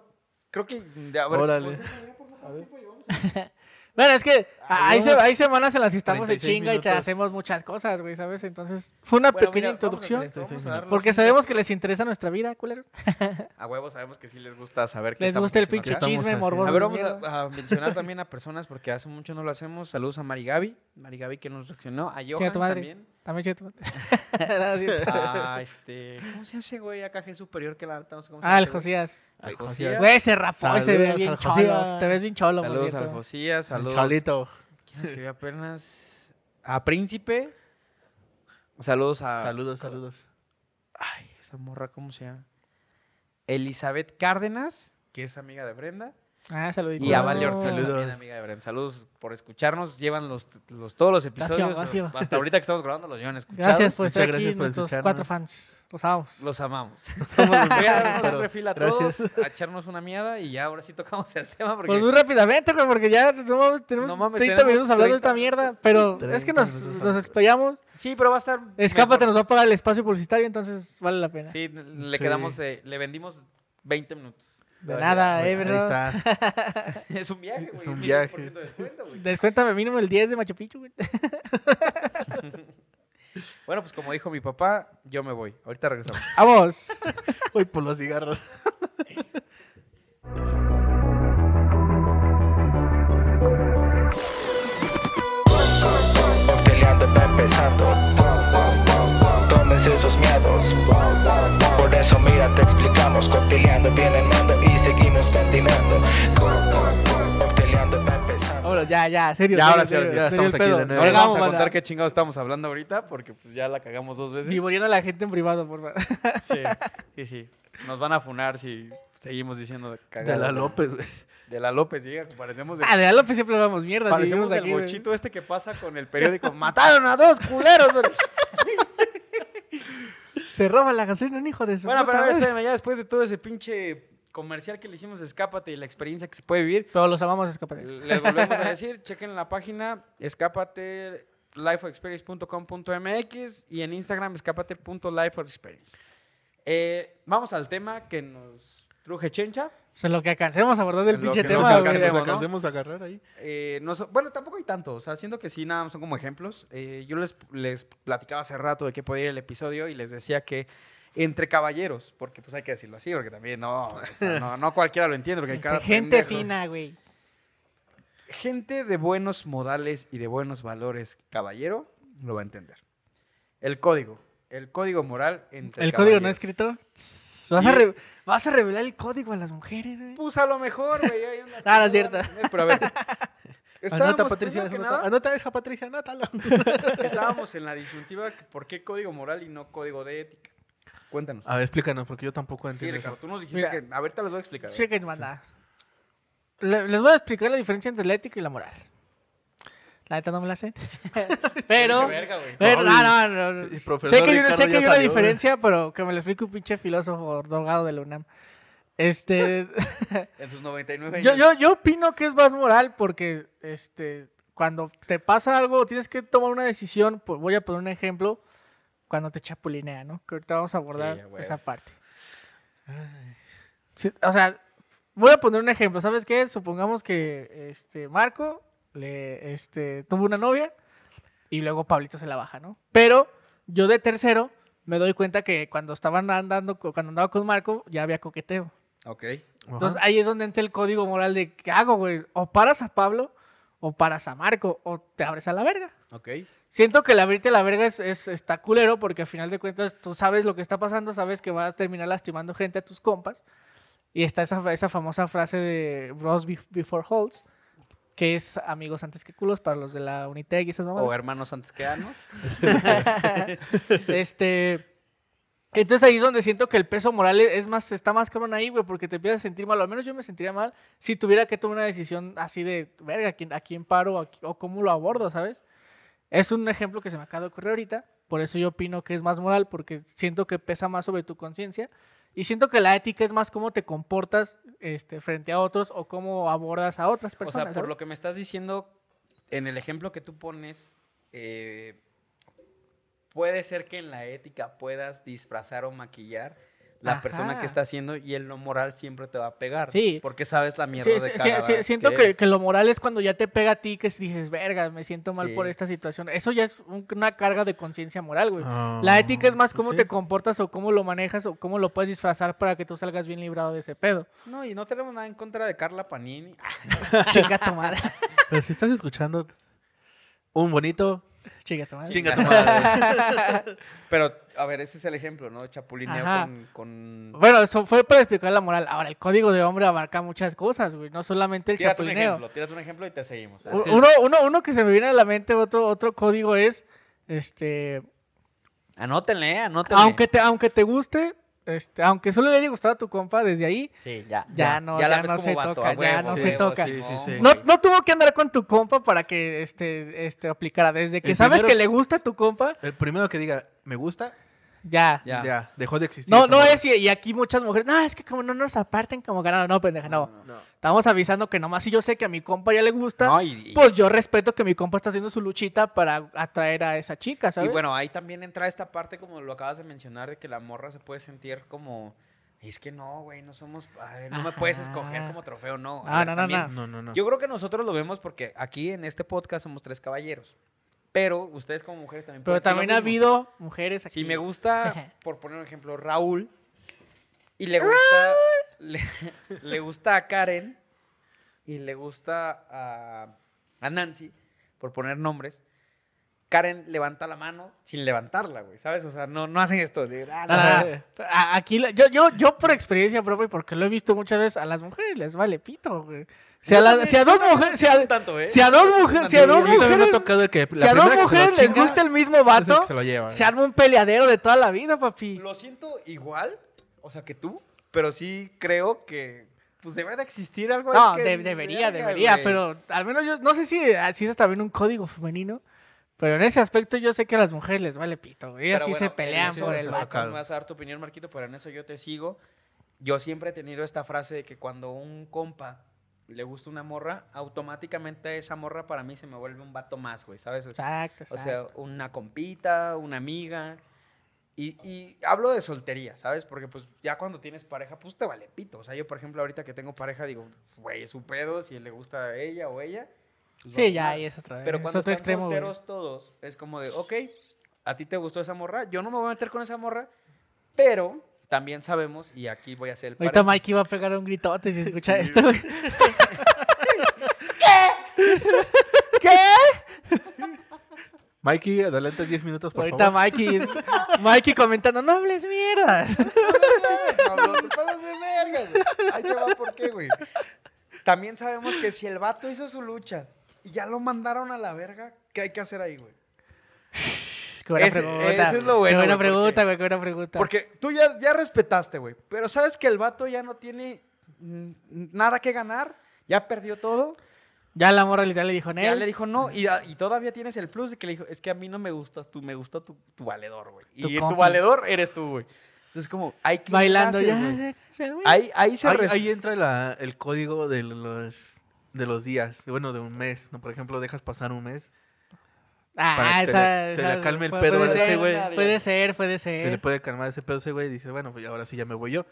creo que... A ver, Órale. Bueno, es que Ah, hay, hay semanas en las que estamos de 36 chinga y te hacemos muchas cosas, güey, ¿sabes? Entonces, fue una Bueno, pequeña mira, vamos a hacer introducción. esto, vamos a 36 dar los Porque sabemos que les interesa nuestra vida, culero. A huevo sabemos que sí les gusta saber qué Les gusta el pinche chisme morboso. A ver, vamos a, a mencionar también a personas porque hace mucho no lo hacemos. Saludos a Mari Gaby. Mari Gaby que nos reaccionó. A Johan tu madre. también. También chido. No, sí. A este... ¿Cómo se hace, güey? Acá G superior que la neta no sé cómo se Ah, el hace. Josías. Al Josías. Güey, se rapó y se ve bien cholo. Te ves bien cholo, Saludos al. Josías. Saludos. Chalito. ¿Quién escribió apenas? A Príncipe. Saludos a... Saludos, saludos. Ay, esa morra, ¿cómo se llama? Elizabeth Cárdenas, que es amiga de Brenda. Ah, saluditos. Y a Vale Ortiz Saludos. también, amiga de Bren. Saludos por escucharnos. Llevan los, los, todos los episodios. vacío. Hasta ahorita que estamos grabando los llevan escuchados. Gracias por estar gracias aquí, por nuestros cuatro fans. Los amamos. Los amamos. Voy a darnos un refil a gracias. todos, a echarnos una miada y ya ahora sí tocamos el tema porque... Pues muy rápidamente, güey, porque ya no mames, tenemos No mames, 30 tenemos minutos hablando de 30 esta mierda. Pero 30 es que nos, nos explayamos. Sí, pero va a estar... Escápate, mejor. nos va a pagar el espacio publicitario, entonces vale la pena. Sí, le Sí. quedamos, eh, le vendimos 20 minutos. De nada, eh, Ahí ¿verdad? está. Es un viaje, güey. Es un 10% viaje. de descuento, güey. Descuéntame mínimo el 10 de Machu Picchu, güey. Bueno, pues como dijo mi papá, yo me voy. Ahorita regresamos. Vamos. Voy por los cigarros. Cocteleando va empezando. Tómense esos miedos. Por eso mira, te explicamos. Cocteleando viene el mando y seguimos continuando. Co- Cocteleando va empezando. Ahora, ya, ya, serio. Ya, ahora serio, sí, serio, ahora sí, ya serio estamos aquí de nuevo. Ahora Vamos, vamos a contar qué chingados estamos hablando ahorita porque pues ya la cagamos dos veces. Vivoreando a la gente en privado, por favor. Sí, sí, sí. Nos van a funar si seguimos diciendo De cagadas. la López, güey. De la López, diga, que parecemos de Ah, de López siempre hablamos mierda. si Parecemos vivimos el aquí, güey. bochito este que pasa con el periódico. ¡Mataron a dos culeros! Se roba la gasolina, un hijo de su bueno, pero a ver, madre. ya después de todo ese pinche comercial que le hicimos de Escápate y la experiencia que se puede vivir, Pero los amamos, escapate. les volvemos a decir, chequen la página escápate lifeexperience.com.mx y en Instagram escápate.lifeexperience. Eh, vamos al tema que nos truje Chencha. O sea, lo que alcancemos a abordar del Lo pinche que tema, Nos güey. alcancemos, alcancemos, ¿no? alcancemos a agarrar ahí. Eh, no so- bueno, tampoco hay tanto. O sea, siento que sí, nada más son como ejemplos. Eh, yo les, les platicaba hace rato de qué podía ir el episodio y les decía que entre caballeros, porque pues hay que decirlo así, porque también no, o sea, no, no cualquiera lo entiende. Porque hay cada Gente pendejo. fina, güey. Gente de buenos modales y de buenos valores, caballero, lo va a entender. El código. El código moral entre El código no escrito. Tss, Vas a, re- vas a revelar el código a las mujeres, güey. Pues a lo mejor, güey. hay unas Ah, no es que van a cierto. tener, Pero a ver. Anota, Patricia. Anota, nada, anota esa, Patricia, anótalo. Estábamos en la disyuntiva, ¿por qué código moral y no código de ética? Cuéntanos. A ver, explícanos, porque yo tampoco Sí, entiendo Ricardo, eso. tú nos dijiste Mira. que... A ver, te los voy a explicar. ¿eh? Chequen, banda. Le- les voy a explicar la diferencia entre la ética y la moral. La neta no me la sé. pero. Qué verga, güey. pero No, no, no, no. Sé que, hay una- Ricardo sé que hay una salió, diferencia, pero que me lo explique un pinche filósofo drogado de la UNAM. Este. En sus 99 años. yo, yo, yo opino que es más moral porque este, cuando te pasa algo, tienes que tomar una decisión. Pues voy a poner un ejemplo. Cuando te chapulinea, ¿no? Que ahorita vamos a abordar Sí, esa parte. Sí, o sea, voy a poner un ejemplo. ¿Sabes qué? Supongamos que este Marco le, este, tuvo una novia y luego Pablito se la baja, ¿no? Pero yo de tercero me doy cuenta que cuando estaban andando, cuando andaba con Marco, ya había coqueteo. Ok. Entonces ahí es donde entra el código moral de ¿qué hago, güey? O paras a Pablo, o paras a Marco, o te abres a la verga. Ok. Siento que el abrirte a la verga es, es- está culero porque al final de cuentas tú sabes lo que está pasando, sabes que vas a terminar lastimando gente a tus compas. Y está esa, esa famosa frase de Bros be- Before Holes, que es amigos antes que culos para los de la Unitec y esas mamadas. O hermanos antes que anos. este. Entonces ahí es donde siento que el peso moral es es más, está más cabrón ahí, güey, porque te empiezas a sentir mal. O al menos yo me sentiría mal si tuviera que tomar una decisión así de, verga, ¿a quién, a quién paro ¿A o cómo lo abordo, ¿sabes? Es un ejemplo que se me acaba de ocurrir ahorita. Por eso yo opino que es más moral, porque siento que pesa más sobre tu conciencia. Y siento que la ética es más cómo te comportas este, frente a otros o cómo abordas a otras O personas. sea, por ¿sabes? lo que me estás diciendo, en el ejemplo que tú pones, eh, puede ser que en la ética puedas disfrazar o maquillar la persona que está haciendo y en lo moral siempre te va a pegar. Sí. Porque sabes la mierda Sí, de sí, sí, siento que, que lo moral es cuando ya te pega a ti que dices, verga, me siento mal Sí. por esta situación. Eso ya es un- una carga de conciencia moral, güey. Ah, La ética es más pues cómo sí. te comportas o cómo lo manejas o cómo lo puedes disfrazar para que tú salgas bien librado de ese pedo. No, y no tenemos nada en contra de Carla Panini. Chinga tu madre. Pero si estás escuchando un bonito, Chinga tu madre. chinga tu madre. Pero, a ver, ese es el ejemplo, ¿no? Chapulineo con, con... Bueno, eso fue para explicar la moral. Ahora, el código de hombre abarca muchas cosas, güey. No solamente el Tírate un chapulineo. ejemplo, tírate un ejemplo y te seguimos. Es que- Uno, uno, uno que se me viene a la mente, otro, otro código es, este, Anótenle, anótenle. aunque te, aunque te guste, este, aunque solo le haya gustado a tu compa desde ahí, Sí, ya. Ya no- ya se vato, toca, ya no se huevo, toca. Sí, sí, sí. no, tuvo que andar con tu compa para que este, este aplicara. Desde que El sabes primero- que le gusta a tu compa, El primero que diga, me gusta, ya. Ya. ya, dejó de existir. No, no es, y, y aquí muchas mujeres, no, es que como no nos aparten como ganaron, no, pendeja, no. No. Estamos avisando que nomás si yo sé que a mi compa ya le gusta, No, y- y- pues yo respeto que mi compa está haciendo su luchita para atraer a esa chica, Y ¿sabes? bueno, ahí también entra esta parte, como lo acabas de mencionar, de que la morra se puede sentir como. Es que no, güey, no somos. ay, no me puedes escoger como trofeo, no. No, A ver, no, no, también- no. No, no, no. Yo creo que nosotros lo vemos porque aquí en este podcast somos tres caballeros. Pero ustedes como mujeres también Pero también ha habido mujeres aquí. Si me gusta, por poner un ejemplo, Raúl, y le gusta, le, le gusta a Karen, y le gusta a, a Nancy, por poner nombres, Karen levanta la mano sin levantarla, güey, ¿sabes? O sea, no, no hacen esto. de, ah, no, No, no, no. no. A- Aquí, la- yo, yo, yo por experiencia propia, y porque lo he visto muchas veces, a las mujeres les vale pito, güey. Si a, la- si a dos mujeres, si a, tanto, ¿eh? si a dos mujeres, si a dos mujeres, tocado el que si a dos mujeres les gusta el mismo vato, se lo lleva. se arma un peleadero de toda la vida, papi. Lo siento igual, o sea, que tú, pero sí creo que, pues, debe de existir algo. No, ahí que de- debería, "Verga, debería, güey". pero al menos yo, no sé si así es también un código femenino, pero en ese aspecto yo sé que a las mujeres les vale pito, güey. Ellas sí bueno, se pelean por el vato. Me vas a dar tu opinión, Marquito, pero en eso yo te sigo. Yo siempre he tenido esta frase de que cuando un compa le gusta una morra, automáticamente esa morra para mí se me vuelve un vato más, güey, ¿sabes? Exacto, O exacto. sea, una compita, una amiga. Y, y hablo de soltería, ¿sabes? Porque pues ya cuando tienes pareja, pues te vale pito. O sea, yo por ejemplo ahorita que tengo pareja digo, güey, es su pedo, si le gusta a ella o ella. Pues, sí, ya ahí es otra vez. Pero es cuando otro están extremo, güey. solteros todos, es como de, ok, a ti te gustó esa morra, yo no me voy a meter con esa morra, pero también sabemos, y aquí voy a hacer el Ahorita paréntesis, Mikey va a pegar un gritote si escucha esto, güey. Mikey, adelante 10 minutos, por Ahorita favor. Mikey, Mikey comentando, no hables mierda. Pablo, te pasas de verga, güey. Ahí te va por qué, güey. También sabemos que si el vato hizo su lucha y ya lo mandaron a la verga, ¿qué hay que hacer ahí, güey? Qué buena Ese- pregunta. ese es lo bueno, Qué buena güey, porque- pregunta, güey, qué buena pregunta. Porque tú ya, ya respetaste, güey. Pero sabes que el vato ya no tiene mm, nada que ganar, ya perdió todo. Ya la morra literal le dijo, Ya Nel. le dijo no, y, a- y todavía tienes el plus de que le dijo, es que a mí no me gustas tú, me gusta tu, tu valedor, güey. Tu Y tu valedor eres tú, güey. Entonces, como, hay que Bailando, ya. güey. Ahí, ahí se Ahí, res- ahí entra la- el código de los, de los días, bueno, de un mes. ¿no? Por ejemplo, dejas pasar un mes. Ah, para que se esa, le- se esa- le calme el puede- pedo puede a ese ser, güey. Puede ser, puede Se le ser. puede calmar ese pedo a ese güey y dice, bueno, pues ahora sí ya me voy yo,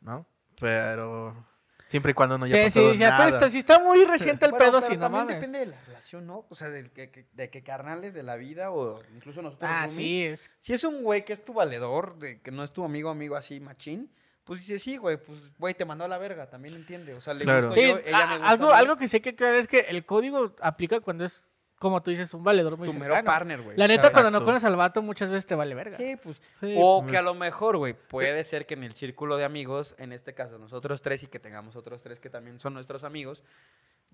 ¿no? Pero siempre y cuando no haya Sí, pasado sí, sí, pero nada. está, si está muy reciente el Bueno, pedo, pero si no también mames. depende de la relación, ¿no? O sea, del que, de que carnales de la vida o incluso nosotros Ah, sí, es Si es un güey que es tu valedor, de que no es tu amigo, amigo así, machín, pues dice, sí, güey, pues, güey, te mandó a la verga, también entiende. O sea, le Claro. gusto Sí, yo, ella a- me gusta algo, a algo que sí hay que creer es que el código aplica cuando es, como tú dices, un valedor muy tu mero cercano. partner, güey. La neta, cuando no conoces al vato, muchas veces te vale verga. Sí, pues. Sí, o pues, que a lo mejor, güey, puede ser que en el círculo de amigos, en este caso nosotros tres y que tengamos otros tres que también son nuestros amigos,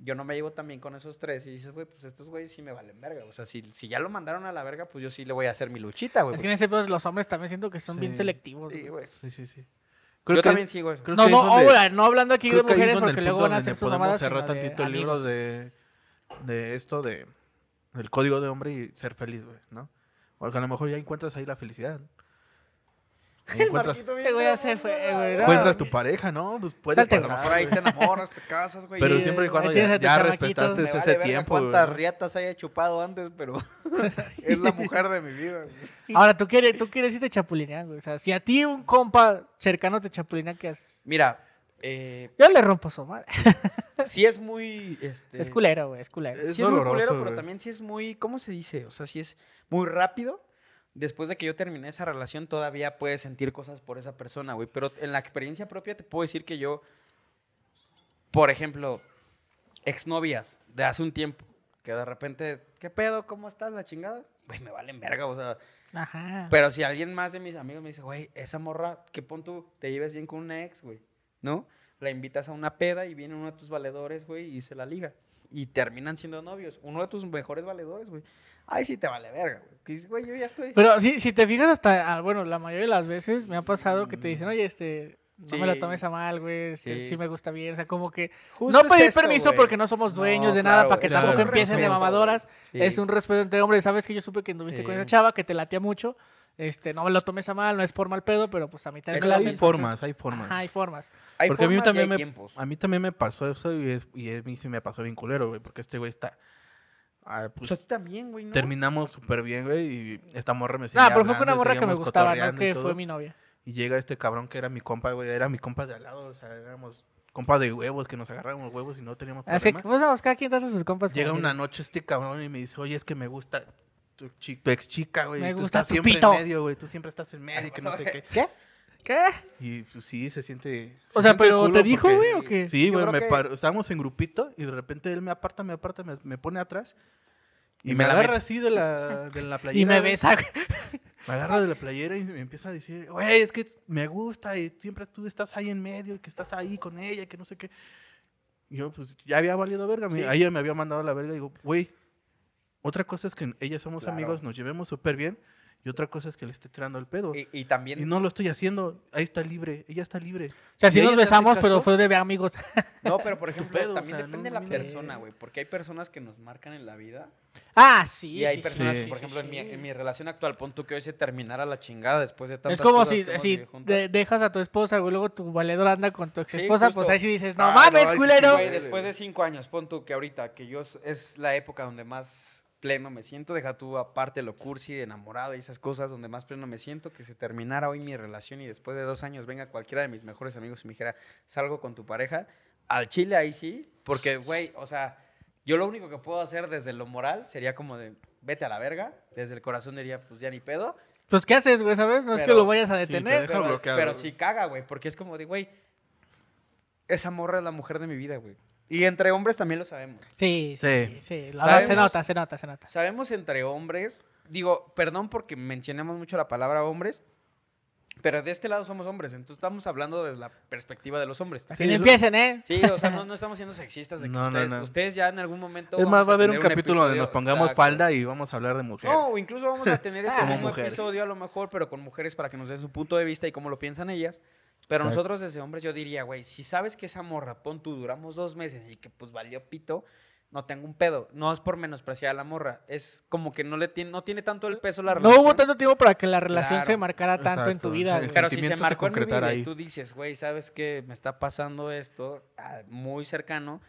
yo no me llevo también con esos tres y dices, güey, pues estos güeyes sí me valen verga. O sea, si, si ya lo mandaron a la verga, pues yo sí le voy a hacer mi luchita, güey. Es que en ese pedo los hombres también siento que son bien Sí. selectivos. Sí, güey. güey. Sí, sí, Yo que también sigo eso. creo No, que no, es ahora, no hablando aquí de creo es mujeres el porque luego van a hacer sus podemos mamadas. cerrar tantito el libro de, de esto de del código de hombre y ser feliz, güey, ¿no? Porque a lo mejor ya encuentras ahí la felicidad. encuentras, Ese güey ya se fue, güey. no. encuentras tu pareja, ¿no? Pues puede Salte, A lo pasar, mejor ahí te enamoras, te casas, güey. Pero siempre y cuando ya, respetaste vale ese tiempo, güey, cuántas riatas haya chupado antes, pero es la mujer de mi vida. güey. Ahora, tú quieres, tú quieres irte chapulinear, güey. O sea, si a ti un compa cercano te chapulina, ¿qué haces? Mira, eh, Yo le rompo su madre. sí es muy... Este, Es culero, güey, es culero. Es sí es muy doloroso, culero, pero también sí es muy, ¿cómo se dice? O sea, sí es muy rápido. Después de que yo terminé esa relación, todavía puedes sentir cosas por esa persona, güey. Pero en la experiencia propia te puedo decir que yo, por ejemplo, exnovias de hace un tiempo, que de repente, ¿qué pedo? ¿Cómo estás? La chingada. Güey, me valen verga, o sea. Ajá. Pero si alguien más de mis amigos me dice, güey, esa morra, ¿qué pon tú? Te lleves bien con una ex, güey, ¿no? La invitas a una peda y viene uno de tus valedores, güey, y se la liga. Y terminan siendo novios. Uno de tus mejores valedores, güey. Ay, sí te vale verga, güey. Güey, yo ya estoy. Pero sí, si te fijas hasta, ah, bueno, la mayoría de las veces me ha pasado que te dicen, oye, este, no me Sí. tomes a mal, güey, este, Sí. sí. me gusta bien, o sea, como que Justo no pedir permiso porque no somos dueños No, de nada claro, para que tampoco Claro, empiecen de mamadoras. Sí. Es un respeto entre hombres, sabes que yo supe que anduviste con esa chava que te latía mucho. Este, no me lo tomes a mal, no es por mal pedo, pero pues a mí también hay entonces- formas, hay formas. Ajá, hay formas. Hay porque a mí también hay me, tiempos. a mí también me pasó eso y, es, y a mí sí me pasó bien culero, güey, porque este güey está... ah, Pues pues, a también, güey, ¿no? terminamos súper bien, güey, y esta morra me Ah, seguía pero fue una morra que me gustaba, no que fue mi novia. Y llega este cabrón que era mi compa, güey, era mi compa de al lado, o sea, éramos compas de huevos, que nos agarrábamos huevos y no teníamos Así problema. que, pues vamos, cada quien trata a sus compas. Llega una noche este cabrón y me dice, oye, es que me gusta tu, ex chica, güey. Me y tú gusta estás tu siempre pito". en medio, güey. Tú siempre estás en medio y que no sé qué. ¿Qué? ¿Qué? Y pues, sí, se siente... O se sea, siente pero culo ¿te dijo, porque- güey, o qué? Sí, Yo güey, creo me que- paró- estábamos en grupito y de repente él me aparta, me aparta, me, me pone atrás. Y, Y me, me la agarra mete. así de la, de la playera. Y me güey. besa. güey. Me agarra de la playera y me empieza a decir, güey, es que me gusta y siempre tú estás ahí en medio y que estás ahí con ella y que no sé qué. Y yo, pues, ya había valido verga. me- Sí. a ella me había mandado a la verga y digo, güey, otra cosa es que ella somos Claro. amigos, nos llevemos súper bien. Y otra cosa es que le esté tirando el pedo. Y, y también. Y no lo estoy haciendo. Ahí está libre. Ella está libre. O sea, sí Y nos besamos, pero fue de amigos. No, pero por ejemplo, pedo, o también sea, depende no- de la no- persona, güey. Porque hay personas que nos marcan en la vida. Ah, sí. y hay sí, personas, sí, que, por sí, ejemplo, en, mi, en mi relación actual, pon tú que hoy se terminara la chingada después de tantas Es como cosas si, si de- dejas a tu esposa, güey, luego tu valedor anda con tu ex Sí, esposa, pues ahí sí dices, no Ah, mames, no, ahí sí, culero. Después de cinco años, pon tú que ahorita, que yo es la época donde más pleno me siento, deja tú aparte lo cursi, de enamorado y esas cosas, donde más pleno me siento, que se terminara hoy mi relación y después de dos años venga cualquiera de mis mejores amigos y me dijera, salgo con tu pareja, al chile ahí sí, porque, güey, o sea, yo lo único que puedo hacer desde lo moral sería como de, vete a la verga, desde el corazón diría, pues ya ni pedo, Pues, ¿qué haces, güey, sabes? No es que lo vayas a te detener. deja pero, bloqueado, pero sí caga, güey, porque es como de, güey, esa morra es la mujer de mi vida, güey. Y entre hombres también lo sabemos. Sí, sí, Sí. sí. la- Sabemos- se nota, se nota, se nota. Sabemos entre hombres, digo, perdón porque mencionamos mucho la palabra hombres, pero de este lado somos hombres, entonces estamos hablando desde la perspectiva de los hombres. Así Sí, no empiecen, ¿eh? Sí, o sea, no, no estamos siendo sexistas de que No, no, ustedes, no. ustedes ya en algún momento... Es más, va a haber un capítulo donde episodio- nos pongamos Exacto. falda y vamos a hablar de mujeres. No, o incluso vamos a tener este Como mismo mujeres. episodio a lo mejor, pero con mujeres para que nos den su punto de vista y cómo lo piensan ellas. Pero Exacto. nosotros desde hombres yo diría, güey, si sabes que esa morra, pon tú, duramos dos meses y que pues valió pito, no tengo un pedo. No es por menospreciar a la morra, es como que no le tiene, no tiene tanto el peso la No relación. hubo tanto tiempo para que la relación se marcara tanto en tu vida, güey. sí. Pero si se marcó en mi vida y ahí. tú dices, güey, ¿sabes qué? Me está pasando esto ah, muy cercano.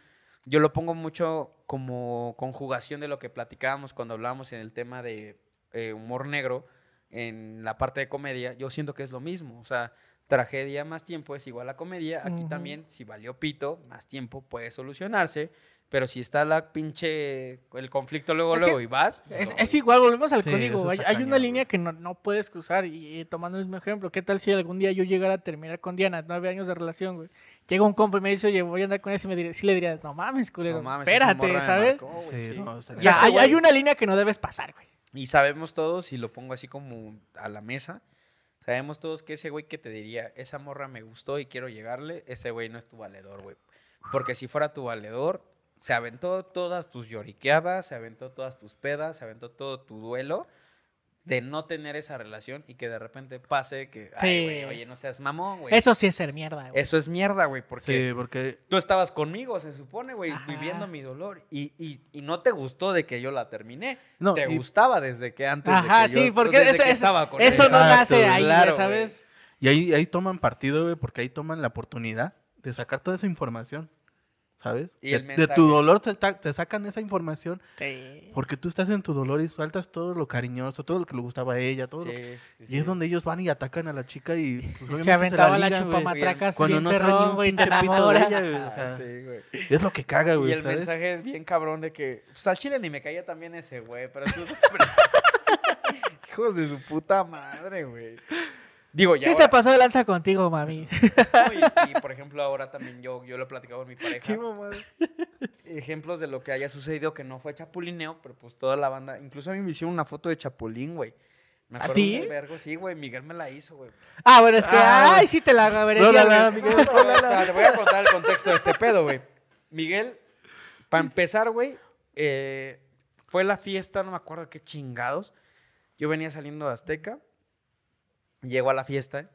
Yo lo pongo mucho como conjugación de lo que platicábamos cuando hablábamos en el tema de eh, humor negro, en la parte de comedia. Yo siento que es lo mismo. O sea, tragedia más tiempo es igual a comedia. Aquí también, si valió pito, más tiempo puede solucionarse. Pero si está la pinche, el conflicto luego, Es que luego y vas. Es, no, es güey. igual, volvemos al Sí, código. Hay, una línea que no, no puedes cruzar. Y, y tomando el mismo ejemplo, ¿qué tal si algún día yo llegara a terminar con Diana, nueve años de relación, güey? Llega un compa y me dice, oye, voy a andar con ese, y me diría, sí le diría, no mames, culero, No mames, espérate, ¿sabes? marcó, güey, Sí, sí. no, está O Y sea, ese hay, güey- hay una línea que no debes pasar, güey. Y sabemos todos, y lo pongo así como a la mesa, sabemos todos que ese güey que te diría, esa morra me gustó y quiero llegarle, ese güey no es tu valedor, güey. Porque si fuera tu valedor, se aventó todas tus lloriqueadas, se aventó todas tus pedas, se aventó todo tu duelo de no tener esa relación y que de repente pase que, ay, güey, oye, no seas mamón, güey. Eso sí es ser mierda, güey. Eso es mierda, güey, porque Sí, porque tú estabas conmigo, se supone, güey, viviendo mi dolor. Y, y, y no te gustó de que yo la terminé. No, te y- gustaba desde que antes Ajá, de que yo, sí, porque desde eso, que eso- estaba con eso ella. no Exacto, nace ahí, claro, ¿sabes? Y ahí, ahí toman partido, güey, porque ahí toman la oportunidad de sacar toda esa información, ¿sabes? Y de, el de mensaje. tu dolor te, sacan esa información Sí. porque tú estás en tu dolor y sueltas todo lo cariñoso, todo lo que le gustaba a ella, todo lo que- Sí, sí, Y sí. es donde ellos van y atacan a la chica y pues, Se aventaba la, ligan, güey. chupamatracas Cuando no perrón, un güey, te pito de enamoras. ella, güey, o Ah, sea, sí, güey. Es lo que caga, güey, Y el ¿sabes? mensaje es bien cabrón de que, pues al chile ni me caía también ese güey, pero tú... Hijos de su puta madre, güey. Digo, ya Sí ahora- se pasó de lanza contigo, mami. no, y, y, por ejemplo, ahora también yo, yo lo he platicado con mi pareja. Qué mamada. ejemplos de lo que haya sucedido que no fue chapulineo, pero pues toda la banda, incluso a mí me hicieron una foto de chapulín, güey. Me ¿A ti? vergo, sí, güey, Miguel me la hizo, güey. Ah, bueno, es que, Ah. ay, sí te la merecía. Miguel. No, no, espera, te voy a contar el contexto de este pedo, güey. Miguel Para empezar, güey, eh, fue la fiesta, no me acuerdo qué chingados. Yo venía saliendo de Azteca, llego a la fiesta,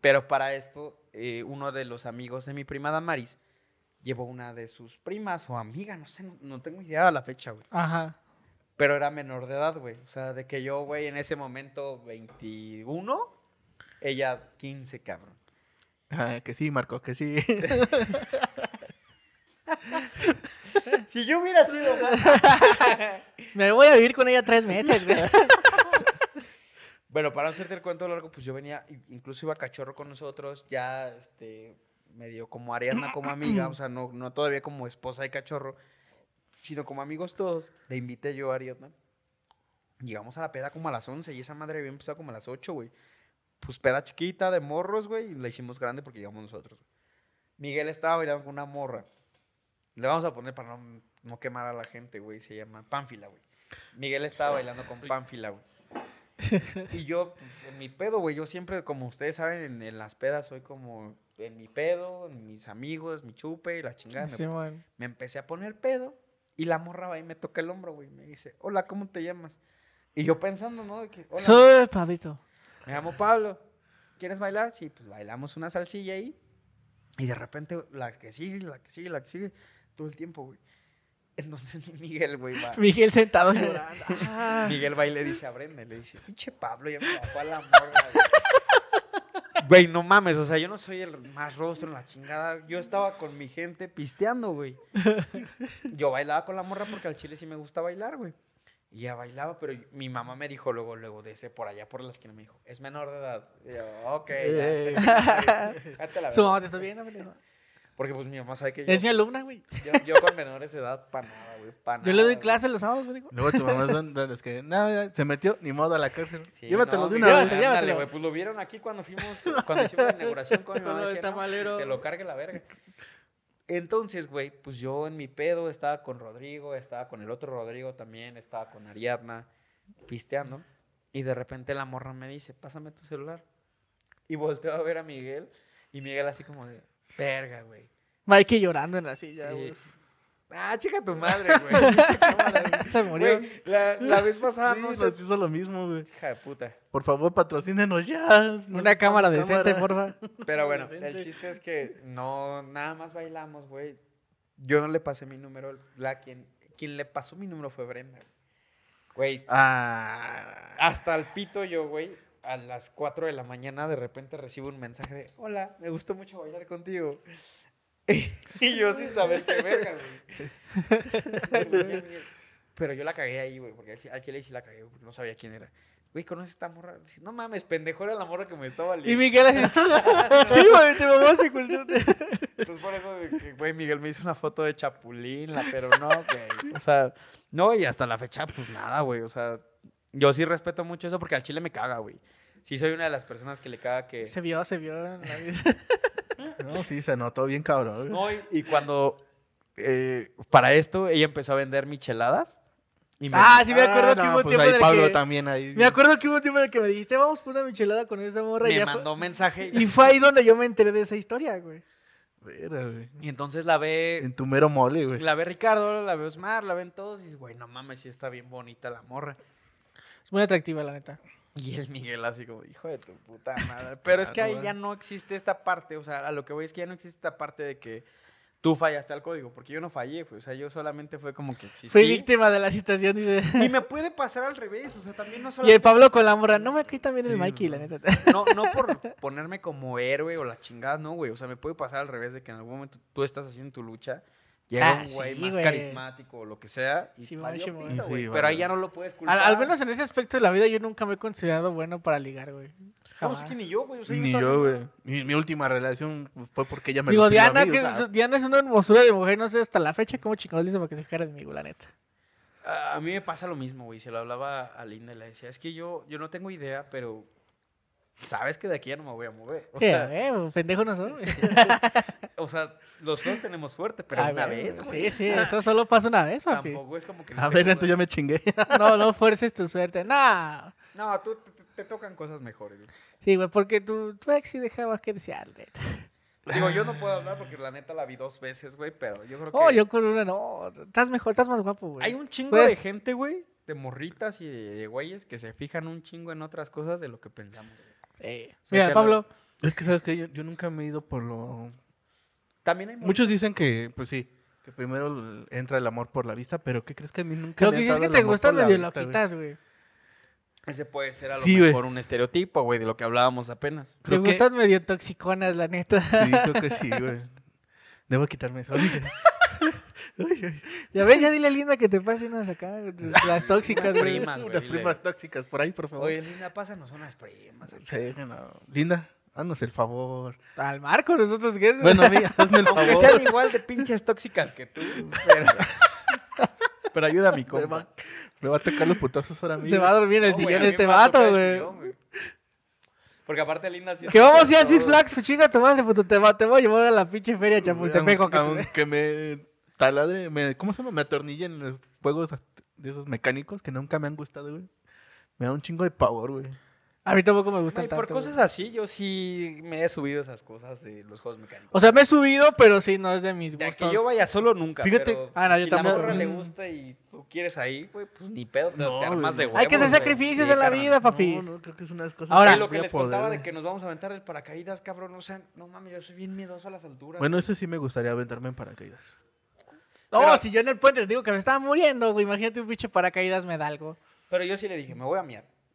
pero para esto, eh, uno de los amigos de mi prima Damaris llevó una de sus primas o amiga, no sé, no, no tengo idea de la fecha, güey. Ajá. Pero era menor de edad, güey. O sea, de que yo, güey, en ese momento 21, ella 15, cabrón. Ah, que sí, Marco, que sí. Si yo hubiera sido más... Me voy a vivir con ella tres meses, güey. Bueno, para no hacerte el cuento largo, pues yo venía, incluso iba cachorro con nosotros, ya, este, medio como Ariadna como amiga, o sea, no, no todavía como esposa de cachorro, sino como amigos todos. Le invité yo a Ariadna. Llegamos a la peda como a las 11 y esa madre había empezado como a las 8, güey. Pues peda chiquita de morros, güey, y la hicimos grande porque llegamos nosotros. Miguel estaba bailando con una morra. Le vamos a poner para no, no quemar a la gente, güey, se llama Pánfila, güey. Miguel estaba bailando con Pánfila, güey. Y yo, pues, en mi pedo, güey, yo siempre, como ustedes saben, en, en las pedas soy como en mi pedo, en mis amigos, mi chupe y la chingada. Me, Simón. me empecé a poner pedo y la morra va y me toca el hombro, güey. Me dice, hola, ¿cómo te llamas? Y yo pensando, ¿no? De que, hola, Soy Pablito. me llamo Pablo. ¿Quieres bailar? Sí, pues bailamos una salsilla ahí. Y de repente, la que sigue, la que sigue, la que sigue, todo el tiempo, güey. Entonces mi Miguel, güey, va. Miguel sentado llorando. Ah. Miguel va y le dice a Brenda, le dice, pinche Pablo, ya me bajó a la morra. güey". Güey, no mames, o sea, yo no soy el más rostro en la chingada. Yo estaba con mi gente pisteando, güey. Yo bailaba con la morra porque al chile sí me gusta bailar, güey. Y ya bailaba, pero mi mamá me dijo luego, luego de ese por allá por la esquina, me dijo, es menor de edad. Y yo, ok, ya, Su verga". mamá te está viendo. Porque pues mi mamá sabe que yo, Es mi alumna, güey. yo, yo con menores de edad, para nada, güey, pa' Yo le doy nada, clases los sábados, güey. Luego tu mamá son de las que, no, se metió, ni modo a la cárcel. Sí, Llévatelo no, de una vez. Llévatelo, llévatelo. güey, pues lo vieron aquí cuando fuimos, cuando hicimos la inauguración con mi mamá. decía, "No, tamalero". se lo cargue la verga. Entonces, güey, pues yo en mi pedo estaba con Rodrigo, estaba con el otro Rodrigo también, estaba con Ariadna, pisteando. Y de repente la morra me dice, pásame tu celular. Y volteo a ver a Miguel, y Miguel así como de, verga, güey. Mikey llorando en la silla, Sí. güey. Ah, chica tu madre, güey. cámara. Se murió. Güey, la, la vez pasada Sí, no nos sé. hizo lo mismo, güey. Hija de puta. Por favor, patrocínenos ya. Una cámara Una decente, cámara. porfa. Pero bueno, Decente. el chiste es que no, nada más bailamos, güey. Yo no le pasé mi número. La quien, quien le pasó mi número fue Brenda. Güey, Ah. hasta el pito yo, güey, a las 4 de la mañana de repente recibo un mensaje de, hola, me gustó mucho bailar contigo. y yo sin saber qué verga, güey. Pero yo la cagué ahí, güey, porque al chi- al chile sí la cagué, porque no sabía quién era. Güey, ¿conoces esta morra? No mames, pendejo, era la morra que me estaba Y ligando. Miguel así. sí, güey, te mamaste el Pues por eso güey, Miguel me hizo una foto de Chapulín, pero no, güey. O sea, no, y hasta la fecha, pues nada, güey. O sea, yo sí respeto mucho eso porque al chile me caga, güey. Sí soy una de las personas que le caga que... Se vio, se vio en la vida. No, sí, se notó bien cabrón. güey. No, y, y cuando... eh, para esto, ella empezó a vender micheladas. Y me- Ah, sí me acuerdo Ah, que no, hubo un pues tiempo ahí en el Pablo que... también ahí. Me acuerdo que hubo un tiempo en el que me dijiste, vamos por una michelada con esa morra. y me ya fue- mandó mensaje. Y fue ahí donde yo me enteré de esa historia, güey. Vera, güey. Y entonces la ve... En tu mero mole, güey. La ve Ricardo, la ve Osmar, la ven todos. Y dices, güey, no mames, sí está bien bonita la morra. Es muy atractiva, la neta. Y el Miguel así como, hijo de tu puta madre. Pero es que Ah, ahí ya no existe esta parte, o sea, a lo que voy es que ya no existe esta parte de que tú fallaste al código, porque yo no fallé, pues, o sea, yo solamente fue como que existí. Fui víctima de la situación, dice. Y me puede pasar al revés, o sea, también no Y el. Pablo con la morra, no me cae también el Mikey, la neta. No, no por ponerme como héroe o la chingada, no, güey, o sea, me puede pasar al revés de que en algún momento tú estás haciendo tu lucha, llega Ah, un güey sí, más güey. carismático o lo que sea, y Simón. pito, Sí, güey, vale. pero ahí ya no lo puedes culpar. Al, al menos en ese aspecto de la vida yo nunca me he considerado bueno para ligar, güey. No, Jamás. es que ni yo, güey, o sea, Ni yo, güey. Mi, mi última relación fue porque ella me Digo, lo pidió a Diana, mí, que o sea, Diana es una hermosura de mujer, no sé hasta la fecha cómo chingados le hizo para que se fijara en mí, güey, la neta. A a mí me pasa lo mismo, güey. Se lo hablaba a Linda y le decía, es que yo, yo no tengo idea, pero sabes que de aquí ya no me voy a mover. O ¿Qué, sea, güey? Pendejo no soy. o sea, los dos tenemos suerte, pero Ah, una güey, vez, güey. Sí, sí, eso solo pasa una vez, papi. Tampoco es como que... A ver, entonces ya me chingué. No, no fuerces tu suerte. Nah. No, tú te, te- tocan cosas mejores. güey. Sí, güey, porque tu, tu ex sí dejaba que desear, neta. Digo, yo no puedo hablar porque la neta la vi dos veces, güey, pero yo creo que... Oh, yo con una no. Estás mejor, estás más guapo, güey. Hay un chingo Pues- de gente, güey, de morritas y de, de güeyes que se fijan un chingo en otras cosas de lo que pensamos. güey. Eh, sea, Mira, que Pablo, Es que, ¿sabes qué? Yo, yo nunca me he ido por lo... También hay Muchos dicen que, pues sí, que primero entra el amor por la vista, pero ¿qué crees que a mí nunca me que ha dices que te gustan la medio loquitas, güey. Ese puede ser a lo Sí, mejor un estereotipo, güey, de lo que hablábamos apenas. Te que- gustan medio toxiconas, la neta. Sí, creo que sí, güey. Debo quitarme eso. Ya ves, ya dile a Linda que te pase unas acá, las tóxicas, Unas primas, güey. Unas dile. primas tóxicas por ahí, por favor. Oye, Linda, pásanos unas primas. Sí, no. Linda, haznos el favor. Al Marco, nosotros qué. Bueno, amiga, hazme el Aunque favor. sean igual de pinches tóxicas que tú, pero... pero ayuda a mi Me compa. va, me va a tocar los putazos ahora mismo. Se va a dormir en el No, sillón a mí este a vato, güey. Porque aparte Linda sí Que vamos a ir a Six Flags, pues chinga tu madre, puto, te, va- te voy a llevar a la pinche feria de Chapultepec. Aunque, aunque me taladre, me, ¿cómo se llama? Me atornillen los juegos de esos mecánicos que nunca me han gustado, güey. Me da un chingo de pavor, güey. A mí tampoco me gustan y por tanto, cosas güey. así, yo sí me he subido esas cosas de los juegos mecánicos. O sea, me he subido, pero sí, no es de mis De gustos. que yo vaya solo nunca. Fíjate- pero Ah, no, yo si tampoco. la morra le Mm. gusta y tú quieres ahí, güey, pues ni pedo, te, No, te armas de huevos. Hay que hacer sacrificios en la vida, papi. No, no, creo que es una de las cosas Ahora- Y que lo que les poder, contaba de güey. que nos vamos a aventar el paracaídas, cabrón. O sea, no mames, yo soy bien miedoso a las alturas. Bueno, ese sí me gustaría aventarme en paracaídas. No, Pero- si yo en el puente te digo que me estaba muriendo, güey. Imagínate un pinche paracaídas me da algo. Pero yo sí le dije, me voy a miar.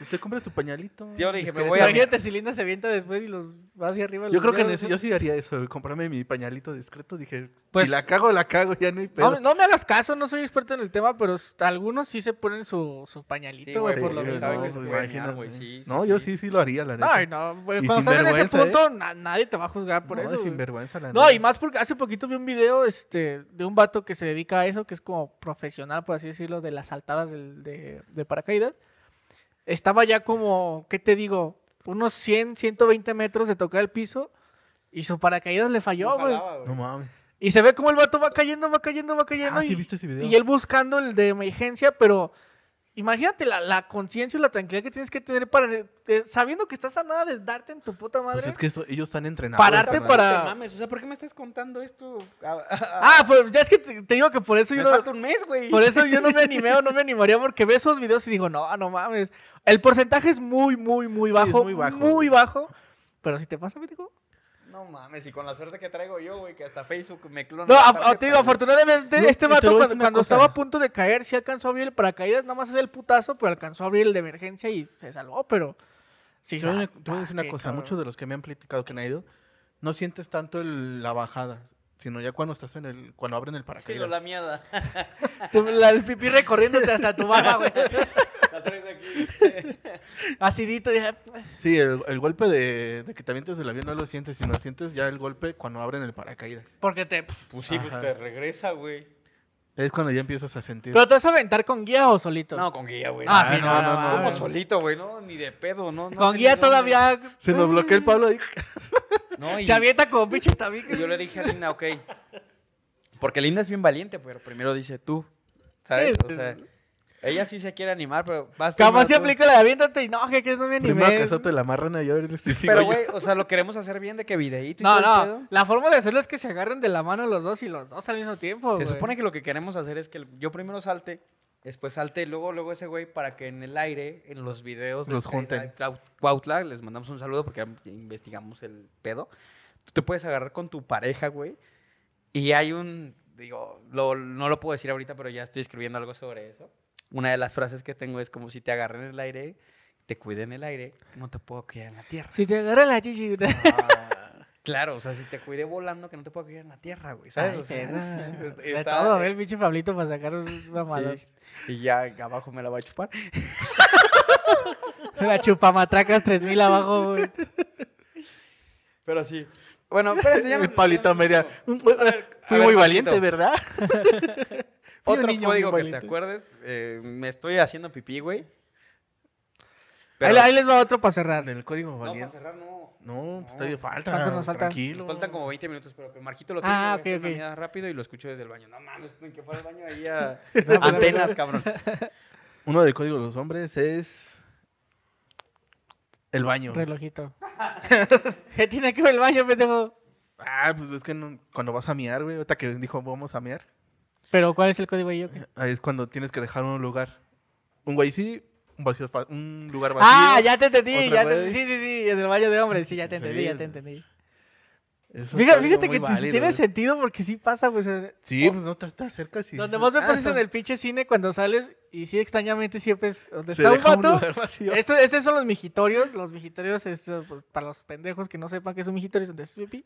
Usted compra su pañalito. Yo le dije, me voy a- Imagínate si Linda se avienta después y los va hacia arriba. Yo los creo que en eso, ¿no? yo sí haría eso, comprarme mi pañalito discreto. Dije, Pues- si la cago, la cago, ya no hay pedo. No, no me hagas caso, no soy experto en el tema, pero algunos sí se ponen su, su Sí, pañalito, güey, güey, por lo saben que se güey, sí, sí, no, sí. yo sí, sí lo haría, la neta. Ay, no, güey, Y cuando estás en ese ¿eh? punto, na- nadie te va a juzgar por no, eso. es güey. sinvergüenza, la No, neta. y más porque hace poquito vi un video este, de un vato que se dedica a eso, que es como profesional, por así decirlo, de las saltadas del- de, de paracaídas. Estaba ya como, ¿qué te digo? Unos 100, 120 metros de tocar el piso y su paracaídas le falló, güey. No mames. Y se ve como el vato va cayendo, va cayendo, va cayendo. Ah, sí, y, he visto ese video. y él buscando el de emergencia, pero imagínate la, la conciencia y la tranquilidad que tienes que tener para, eh, sabiendo que estás a nada de darte en tu puta madre. Pues es que eso- ellos están entrenados. Pararte carnal. para- No te mames, o sea, ¿por qué me estás contando esto? Ah, Ah, pues ya es que te, te digo que por eso me yo no, falta un mes, güey. por eso yo no me animé o no me animaría porque veo esos videos y digo, no, no mames. El porcentaje es muy, muy, muy Sí, es bajo. muy bajo, Muy güey. bajo. Pero si te pasa, me digo. No mames, y con la suerte que traigo yo, güey, que hasta Facebook me clona. No, te digo, afortunadamente, No, este vato cuando, estaba a punto de caer, sí alcanzó a abrir el paracaídas, nada más es el putazo, pero alcanzó a abrir el de emergencia y se salvó, pero. Sí, Te voy a- sa- te voy a decir una qué cosa, cabrón. muchos de los que me han platicado que han ido, no sientes tanto el- la bajada, sino ya cuando estás en el, cuando abren el Sí, paracaídas. lo la mierda. La- el pipí recorriéndote hasta tu barba, güey. La traes aquí. Acidito, dije. Sí, el, el golpe de, de que te avientes del avión no lo sientes, sino sientes ya el golpe cuando abren el paracaídas. Porque te. Pues sí, pues te regresa, güey. Es cuando ya empiezas a sentir. ¿Pero te vas a aventar con guía o solito? No, con guía, güey. Ah, sí, no, no, no, no, no. Como no. solito, güey, no, ni de pedo, no. no con guía ni todavía. Se nos bloquea el Pablo ahí. No, y, Se avienta como pinche tabique. yo le dije a Linda, ok. Porque Linda es bien valiente, pero primero dice tú. ¿Sabes? Sí, o sea, ella sí se quiere animar, pero vas primero se aplica la de aviéntate y no, que crees, no me Primero animé. que eso te la amarran a yo sí, Pero, güey. o sea, lo queremos hacer bien de que videíto y No, todo el no. pedo. La forma de hacerlo es que se agarren de la mano los dos y los dos al mismo tiempo. Se güey. supone que lo que queremos hacer es que el- yo primero salte, después salte, luego, luego ese güey para que en el aire, en los videos de Los junten. Cuautla, les mandamos un saludo porque ya investigamos el pedo. Tú te puedes agarrar con tu pareja, güey. Y hay un, digo, lo- no lo puedo decir ahorita, pero ya estoy escribiendo algo sobre eso. Una de las frases que tengo es como si te agarren en el aire, te cuiden en el aire, no te puedo cuidar en la tierra. Si te agarra la chichi. Claro, o sea, si te cuidé volando, que no te puedo cuidar en la tierra, güey, ¿sabes? Ay, O sea, perra. está- De todo, ve el pinche Pablito para sacar un mamador. Sí, Y ya abajo me la va a chupar. La chupamatracas 3000 abajo, güey. Pero sí. Bueno, espérense, ya me- a media. Fui muy valiente, ¿verdad? Otro niño código que te valiente. acuerdes. eh, me estoy haciendo pipí, güey. Ahí, ahí les va otro para cerrar. En el código No, para valiente. cerrar no. No, pues No. todavía falta. ¿Cuánto nos falta? Tranquilo. Nos faltan como 20 minutos, pero que Marquito lo Ah, tenga ok, ok. rápido y lo escucho desde el baño. No mames, ni que fuera el baño ahí a antenas, cabrón. Uno del código de los hombres es. El baño. Relojito. ¿Qué tiene que ver el baño, pendejo? Ah, pues es que no- cuando vas a miar, güey, ahorita que dijo vamos a miar, Pero, ¿cuál es el código ahí? o qué? ahí es cuando tienes que dejar un lugar. Un güey sí, un, vacío, un lugar vacío. Ah, ya te entendí, ya te. Sí, sí, sí, en el baño de hombres, sí, ya te Sí, entendí, ya te pues, entendí. Un Fíjate, fíjate que válido, tiene güey. sentido porque sí pasa, pues. Sí, pues no te, te acercas y... Donde dices, más me "Ah, pasa es en el pinche cine cuando sales y sí, extrañamente siempre es donde está un vato. lugar vacío. Esto- estos son los mijitorios. Los mijitorios, pues, para los pendejos que no sepan qué son mijitorios, donde es pipí.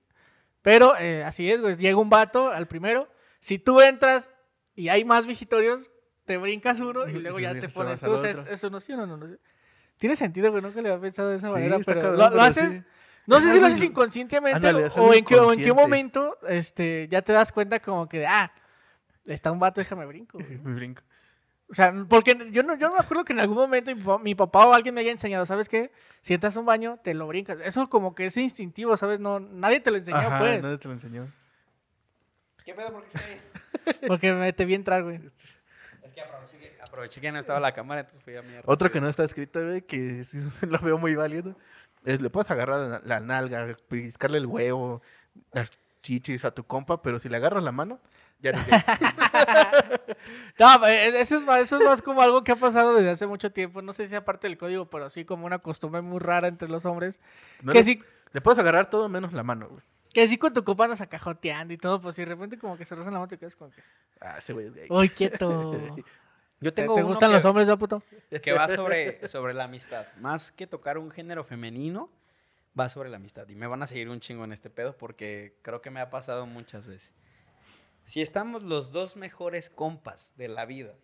Pero eh, así es, güey. Llega un vato al primero. Si tú entras y hay más mijitorios, te brincas uno y luego ya te pones tú. Es, otro. es uno sí no, no, no. Tiene sentido, güey. Nunca le había pensado de esa Sí, manera, pero cabrón, lo, lo haces. sí. No sé si lo haces in- inconscientemente Ándale, o, en qué, o en qué momento este, ya te das cuenta como que, ah, está un vato, déjame brinco. güey. Me brinco. O sea, porque yo no, yo no me acuerdo que en algún momento mi papá, mi papá o alguien me haya enseñado, ¿sabes qué? Si entras a un baño, te lo brincas. Eso como que es instintivo, ¿sabes? No, nadie te lo enseñó, Ajá, pues. nadie te lo enseñó. ¿Qué pedo? ¿Por qué se Porque me te vi entrar, güey. Es que aproveché que, aproveché que no estaba la cámara, entonces fui a mi Otro que no está escrito, güey, que sí lo veo muy válido, es le puedes agarrar la, la nalga, piscarle el huevo, las chichis a tu compa, pero si le agarras la mano, ya no. No, eh, eso es, más, eso es más como algo que ha pasado desde hace mucho tiempo. No sé si sea parte del código, pero sí como una costumbre muy rara entre los hombres. No que, le, sí, le puedes agarrar todo menos la mano, güey. Que sí con tu copa andas acajoteando y todo, pues si de repente como que se rozan la mano y te quedas como que... Ah, ese güey es gay. ¡Uy, quieto! Yo ¿Te, tengo te uno gustan que, los hombres, no, puto? que va sobre, sobre la amistad. Más que tocar un género femenino, va sobre la amistad. Y me van a seguir un chingo en este pedo porque creo que me ha pasado muchas veces. Si estamos los dos mejores compas de la vida,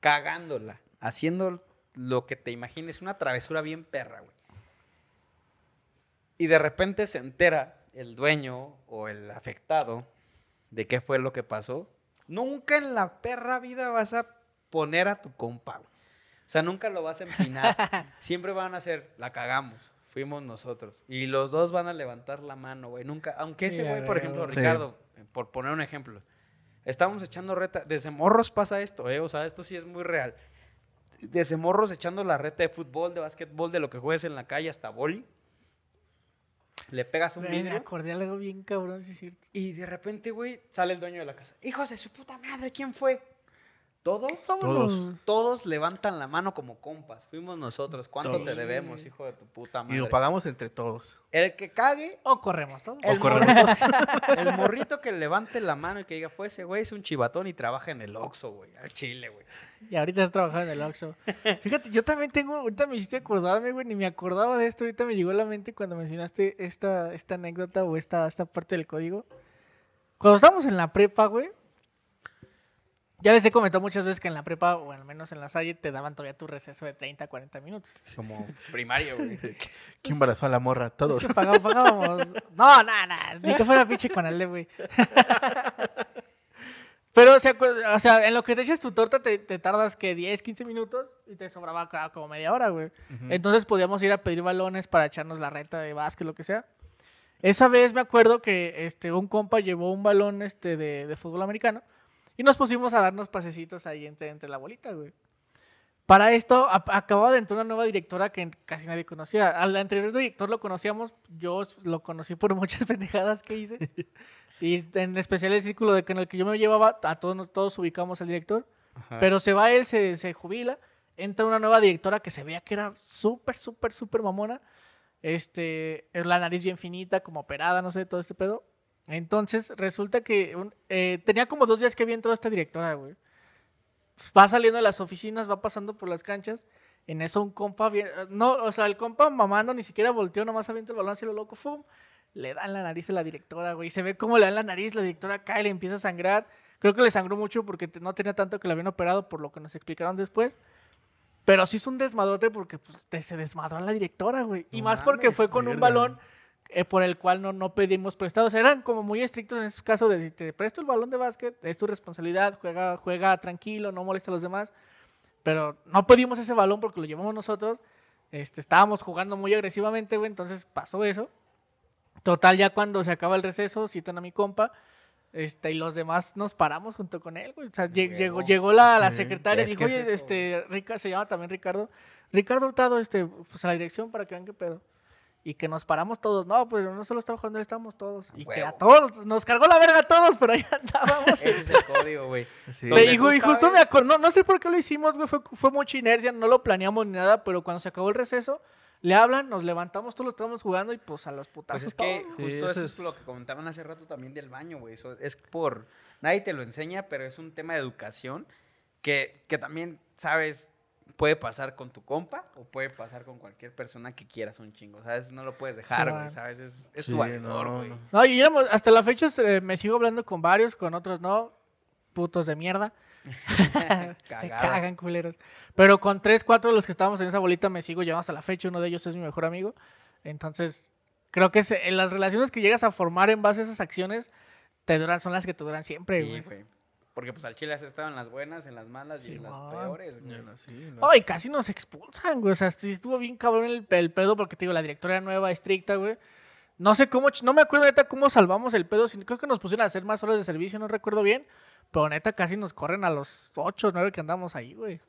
cagándola, haciendo lo que te imagines, una travesura bien perra, güey. Y de repente se entera el dueño o el afectado de qué fue lo que pasó. Nunca en la perra vida vas a poner a tu compa, güey. O sea, nunca lo vas a empinar. Siempre van a hacer, la cagamos, fuimos nosotros. Y los dos van a levantar la mano, güey. Nunca, aunque ese güey, por ejemplo. Sí. Ricardo, eh, por poner un ejemplo, estábamos echando reta, desde morros pasa esto, ¿eh? O sea, esto sí es muy real. Desde morros echando la reta de fútbol, de básquetbol, de lo que juegues en la calle hasta boli. Le pegas un Güey, Me vidrio acordé algo bien cabrón, sí es cierto. y de repente, güey, sale el dueño de la casa. Hijos de su puta madre, ¿quién fue? ¿Todos? Vámonos. Todos levantan la mano como compas. Fuimos nosotros. ¿Cuánto Todos. te debemos, hijo de tu puta Y madre? lo pagamos entre todos. El que cague, O corremos todos. el corremos. morrito, el morrito que levante la mano y que diga, fue ese güey, es un chivatón y trabaja en el Oxxo, güey, al chile, güey. Y ahorita estás trabajando en el Oxxo. Fíjate, yo también tengo, ahorita me hiciste acordarme, güey, ni me acordaba de esto, ahorita me llegó a la mente cuando mencionaste esta, esta anécdota o esta, esta parte del código. Cuando estábamos en la prepa, güey, ya les he comentado muchas veces que en la prepa, o al menos en la Salle, te daban todavía tu receso de 30, 40 minutos. Como primario, güey. ¿Quién embarazó a la morra? Todos. Es que pagá- pagábamos. No, nada, nada. Ni que fuera pinche con el güey. Pero, o sea, cu- o sea, en lo que te echas tu torta te, te tardas que 10, 15 minutos y te sobraba como media hora, güey. Entonces podíamos ir a pedir balones para echarnos la reta de básquet, lo que sea. Esa vez me acuerdo que este, un compa llevó un balón este, de, de fútbol americano y nos pusimos a darnos pasecitos ahí entre, entre la bolita, güey. Para esto, a- acababa de entrar una nueva directora que casi nadie conocía. Al anterior director lo conocíamos, yo lo conocí por muchas pendejadas que hice. y en especial el círculo de que en el que yo me llevaba, a todos, todos ubicamos al director. Ajá. Pero se va él, se, se jubila, entra una nueva directora que se veía que era súper, súper, súper mamona. Este, es la nariz bien finita, como operada, no sé, todo este pedo. Entonces, resulta que un- eh, tenía como dos días que había entrado esta directora, güey. Va saliendo de las oficinas, va pasando por las canchas. En eso un compa, bien- no, o sea, el compa mamando ni siquiera volteó, nomás avienta el balón hacia lo loco, ¡fum! Le dan la nariz a la directora, güey. Se ve cómo le dan la nariz, la directora cae, le empieza a sangrar. Creo que le sangró mucho porque no tenía tanto que la habían operado, por lo que nos explicaron después. Pero sí hizo un desmadrote porque pues, se desmadró a la directora, güey. Y No más porque fue con un verga. balón eh, por el cual no, no pedimos prestados. Eran como muy estrictos en ese caso de si te presto el balón de básquet, es tu responsabilidad, juega, juega tranquilo, no molesta a los demás. Pero no pedimos ese balón porque lo llevamos nosotros. Este, estábamos jugando muy agresivamente, güey, entonces pasó eso. Total, ya cuando se acaba el receso, citan a mi compa. Este, y los demás nos paramos junto con él, güey. O sea, llegó, llegó la, la Sí, secretaria y es dijo, es oye, eso, este, Rica, se llama también Ricardo. Ricardo Hurtado, este, pues a la dirección para que vean qué pedo. Y que nos paramos todos. No, pues no solo estaba jugando, estábamos todos. Y que a Huevo. todos, nos cargó la verga a todos, pero ahí andábamos. Ese es el código, güey. Sí. Y, y justo sabes- me acuerdo, no, no sé por qué lo hicimos, güey, fue, fue mucha inercia, no lo planeamos ni nada, pero cuando se acabó el receso, le hablan, nos levantamos, todos lo estábamos jugando y pues a los putazos Pues es que todos. Sí, justo eso eso es es- lo que comentaban hace rato también del baño, güey. Eso es por... Nadie te lo enseña, pero es un tema de educación que, que también, sabes, puede pasar con tu compa o puede pasar con cualquier persona que quieras un chingo, ¿sabes? No lo puedes dejar, Sí, güey, man. ¿sabes? Es, es Sí, tu valor, no, güey. no. No, y éramos- hasta la fecha eh, me sigo hablando con varios, con otros no, putos de mierda. Se cagan, culeros. Pero con tres, cuatro de los que estábamos en esa bolita me sigo llevando hasta la fecha. Uno de ellos es mi mejor amigo. Entonces, creo que se- en las relaciones que llegas a formar en base a esas acciones te duran, son las que te duran siempre, Sí, güey. güey. Porque pues al chile has estado en las buenas, en las malas y en las peores, güey. Sí, las- Ay, casi nos expulsan, güey. O sea, sí estuvo bien cabrón el, el pedo porque te digo, la directora era nueva, estricta, güey. No sé cómo, no me acuerdo neta cómo salvamos el pedo. sino- Creo que nos pusieron a hacer más horas de servicio, no recuerdo bien. Pero neta casi nos corren a los 8 o 9 que andamos ahí, güey.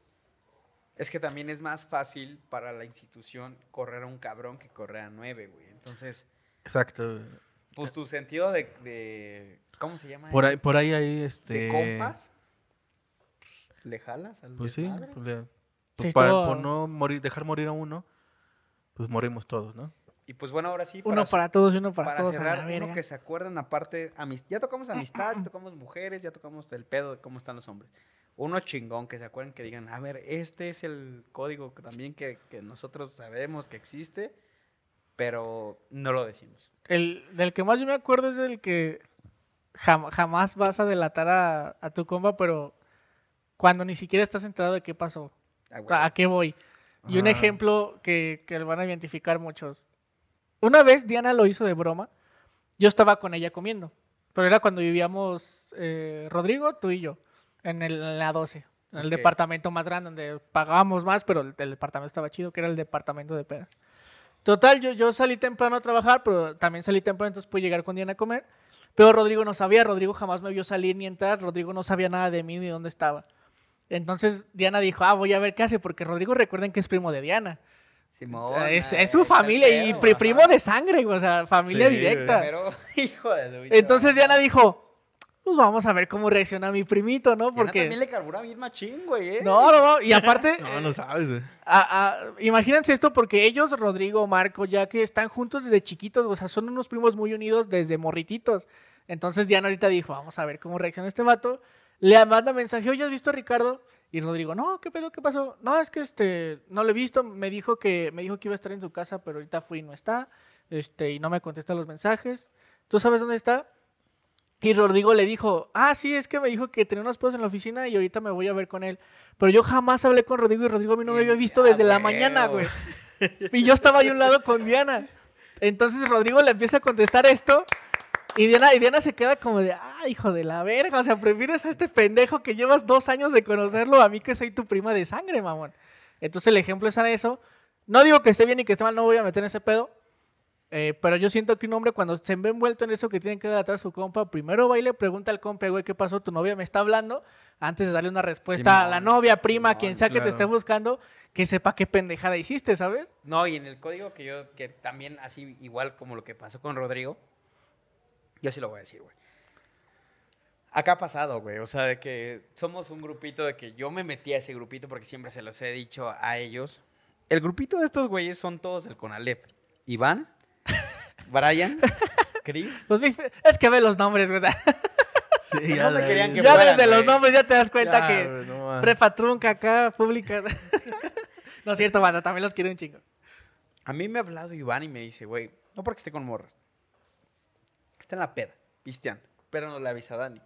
Es que también es más fácil para la institución correr a un cabrón que correr a nueve, güey. Entonces, Exacto. pues tu sentido de... de- ¿Cómo se llama? Por eso? ahí, por ahí, ahí, este... ¿De compas? ¿Le jalas al Pues sí, pues, le- Sí, pues, para, por no morir, dejar morir a uno, pues morimos todos, ¿no? Y pues bueno, ahora sí, Uno para todos y uno para, para todos. a la cerrar, uno que se acuerdan aparte, ya tocamos amistad, ya tocamos mujeres, ya tocamos el pedo de cómo están los hombres. Uno chingón que se acuerden que digan, a ver, este es el código que también que, que nosotros sabemos que existe, pero no lo decimos. El, del que más yo me acuerdo es el que jam- jamás vas a delatar a, a tu compa, pero cuando ni siquiera estás enterado de qué pasó. Ah. ¿A qué voy? Y un ejemplo que, que van a identificar muchos. Una vez Diana lo hizo de broma. Yo estaba con ella comiendo. Pero era cuando vivíamos eh, Rodrigo, tú y yo. En, el, en la 12. En el departamento más grande, donde pagábamos más, pero el, el departamento estaba chido, que era el departamento de pedas. Total, yo, yo salí temprano a trabajar, pero también salí temprano, entonces pude llegar con Diana a comer. Pero Rodrigo no sabía, Rodrigo jamás me vio salir ni entrar, Rodrigo no sabía nada de mí ni dónde estaba. Entonces Diana dijo, ah, voy a ver qué hace, porque Rodrigo recuerden que es primo de Diana. Simón, es, ah, es su está el familia y pri- primo de sangre, o sea, familia Sí, directa. Pero, hijo de su Entonces. Diana dijo, pues vamos a ver cómo reacciona mi primito, ¿no? Diana Porque... también le carbura bien machín, güey, ¿eh? No, no, no, y aparte... No, no sabes, güey. a- a- imagínense esto porque ellos, Rodrigo, Marco, ya que están juntos desde chiquitos, o sea, son unos primos muy unidos desde morrititos. Entonces Diana ahorita dijo, vamos a ver cómo reacciona este vato. Le manda mensaje, oye, ¿has visto a Ricardo? Y Rodrigo, no, ¿qué pedo? ¿Qué pasó? No, es que este, no lo he visto, me dijo que, me dijo que iba a estar en su casa, pero ahorita fui y no está, este, y no me contesta los mensajes. ¿Tú sabes dónde está? Y Rodrigo le dijo, ah, sí, es que me dijo que tenía unos pedos en la oficina y ahorita me voy a ver con él. Pero yo jamás hablé con Rodrigo y Rodrigo a mí no me había visto Ah, desde la mañana, güey. Y yo estaba ahí a un lado con Diana. Entonces Rodrigo le empieza a contestar esto y Diana, y Diana se queda como de, ah, hijo de la verga, o sea, prefieres a este pendejo que llevas dos años de conocerlo a mí que soy tu prima de sangre, mamón. Entonces el ejemplo es a eso. No digo que esté bien y que esté mal, no voy a meter en ese pedo. Eh, pero yo siento que un hombre cuando se ve envuelto en eso que tiene que delatar a su compa, primero va y le pregunta al compa, güey, ¿qué pasó? Tu novia me está hablando, antes de darle una respuesta a la novia, prima, Simón, quien sea que te esté buscando, que sepa qué pendejada hiciste, ¿sabes? No, y en el código que yo, que también así, igual como lo que pasó con Rodrigo, yo sí lo voy a decir, güey. Acá ha pasado, güey. O sea, de que somos un grupito de que yo me metí a ese grupito porque siempre se los he dicho a ellos. El grupito de estos güeyes son todos del Conalep. Iván, Brian, Chris. Pues es que ve los nombres, güey. Sí, No me de querían que Ya fueran, desde los nombres ya te das cuenta Ya, que güey, no prepa trunca acá, pública. no es cierto, banda, también los quiero un chingo. A mí me ha hablado Iván y me dice, güey, no porque esté con morras. Está en la peda, pisteando. Pero no le avisa a Dani.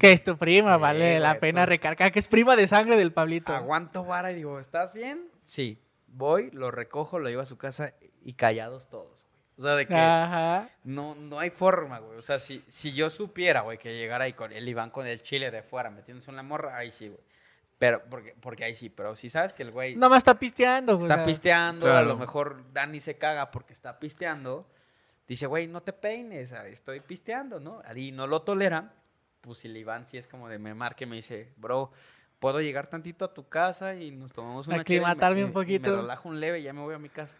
Que es tu prima, Sí, vale la pena pues- recargar, que es prima de sangre del Pablito. Aguanto vara y digo, ¿estás bien? Sí. Voy, lo recojo, lo llevo a su casa y callados todos, güey. O sea, de que Ajá. no, no hay forma, güey. O sea, si, si yo supiera, güey, que llegara ahí con el Iván con el chile de fuera metiéndose en la morra, ahí sí, güey. Pero, porque, porque ahí sí, pero si sabes que el güey Nada más está pisteando, güey. o está sea, pisteando, a lo mejor Dani se caga porque está pisteando, dice, güey, no te peines, ah, estoy pisteando, ¿no? Y no lo tolera, pues si el Iván sí es como de me marca y me dice, bro, puedo llegar tantito a tu casa y nos tomamos una y Aclimatarme y- un y poquito. me relajo un leve y ya me voy a mi casa.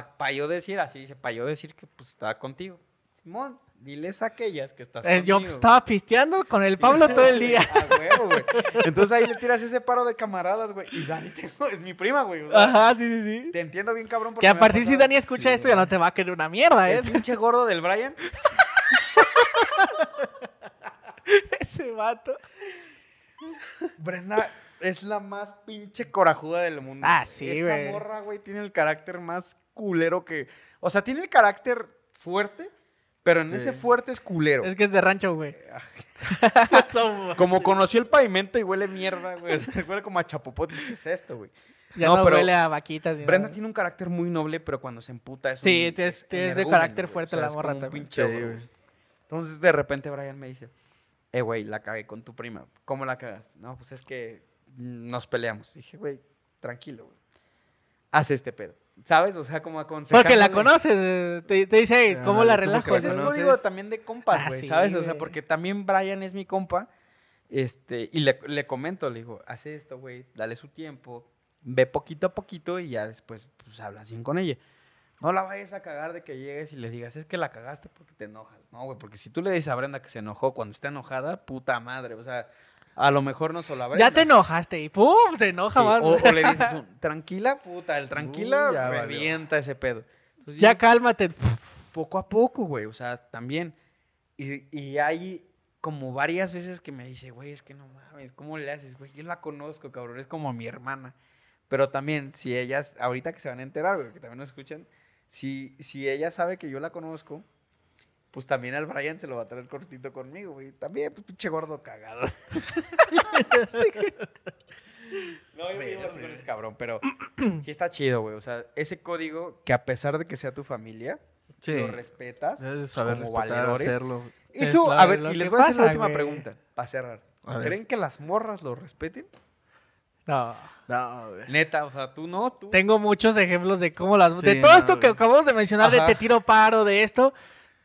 Para yo decir, así dice, para yo decir que pues estaba contigo. Simón, diles a aquellas que estás Eh, yo conmigo. estaba pisteando con el Pablo todo el día. A huevo, güey. Entonces ahí le tiras ese paro de camaradas, güey. Y Dani tengo- es mi prima, güey. o sea, Ajá, sí, sí, sí. Te entiendo bien, cabrón. Que a partir si. Dani escucha Sí, esto ya no te va a querer una mierda, ¿eh? El pinche gordo del Brian. Ese vato. Brenda es la más pinche corajuda del mundo. Ah, güey. sí, Esa güey. morra, güey, tiene el carácter más culero que. O sea, tiene el carácter fuerte, pero en Sí. ese fuerte es culero. Es que es de rancho, güey. Como conoció el pavimento y huele mierda, güey. O sea, huele como a chapopotes. ¿Qué es esto, güey? Ya No, no, pero huele a vaquitas. Brenda nada. tiene un carácter muy noble, pero cuando se emputa es Sí, un- es- es de energúmeno, carácter güey. fuerte O sea, la es morra como un también. pinche Sí, güey. güey. Entonces, de repente, Brian me dice, eh, güey, la cagué con tu prima. ¿Cómo la cagaste? No, pues es que nos peleamos. Dije, güey, tranquilo, güey. Haz este pedo. ¿Sabes? O sea, como aconsejándole. Porque la conoces. Te, te dice, "Hey, Ah, ¿cómo dale, la relajo? Pues es código también de compas, Ah, güey, sí, ¿sabes? O sea, porque también Brian es mi compa. Este, y le, le comento, le digo, haz esto, güey, dale su tiempo, ve poquito a poquito y ya después, pues, hablas bien con ella. No la vayas a cagar de que llegues y le digas, es que la cagaste porque te enojas, ¿no, güey? Porque si tú le dices a Brenda que se enojó cuando está enojada, puta madre, o sea, a lo mejor no solo a Brenda. Ya te enojaste y ¡pum! Se enoja Sí, más. o, o le dices, un, tranquila, puta, el tranquila Uy, ya valió. revienta ese pedo. Entonces, ya yo- cálmate. poco a poco, güey. O sea, también. Y, y hay como varias veces que me dice, güey, es que no mames, ¿cómo le haces, güey? Yo la conozco, cabrón, es como mi hermana. Pero también, si ellas, ahorita que se van a enterar, güey, que también nos escuchan, si, si ella sabe que yo la conozco, pues también al Brian se lo va a traer cortito conmigo, güey. También, pues pinche gordo cagado. No, yo así con ese cabrón, pero sí está chido, güey. O sea, ese código que a pesar de que sea tu familia, Sí. lo respetas. Debes de saber como respetar, valedores. hacerlo. Es Eso, a ver, y les voy a hacer la última güey. pregunta, para cerrar. A ver. ¿Creen que las morras lo respeten? No. No, güey. Neta, o sea, tú no, tú. Tengo muchos ejemplos de cómo las... Sí, de todo no, esto que acabamos de mencionar, Ajá. de te tiro paro, de esto,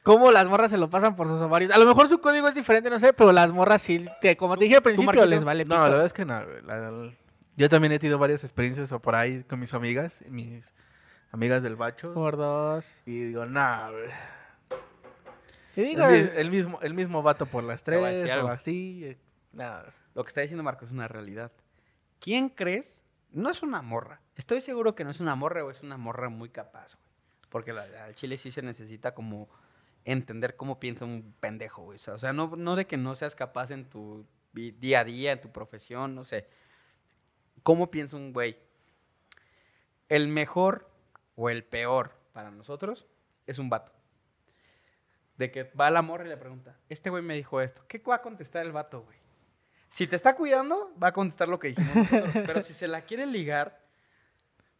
cómo las morras se lo pasan por sus ovarios. A lo mejor su código es diferente, no sé, pero las morras sí, te- como te dije al principio, les vale No, pito. la verdad es que no, güey. La- la- yo también he tenido varias experiencias por ahí con mis amigas, mis amigas del bacho. Por dos. Y digo, no, güey. Y El, mismo, el mismo vato por las tres o algo. así. eh, No, Lo que está diciendo Marco es una realidad. ¿Quién crees? No es una morra. Estoy seguro que no es una morra o es una morra muy capaz, güey. Porque al chile sí se necesita como entender cómo piensa un pendejo, güey. O sea, no, no de que no seas capaz en tu día a día, en tu profesión, no sé. ¿Cómo piensa un güey? El mejor o el peor para nosotros es un vato. De que va la morra y le pregunta, este güey me dijo esto. ¿Qué va a contestar el vato, güey? Si te está cuidando, va a contestar lo que dijimos nosotros. pero si se la quiere ligar,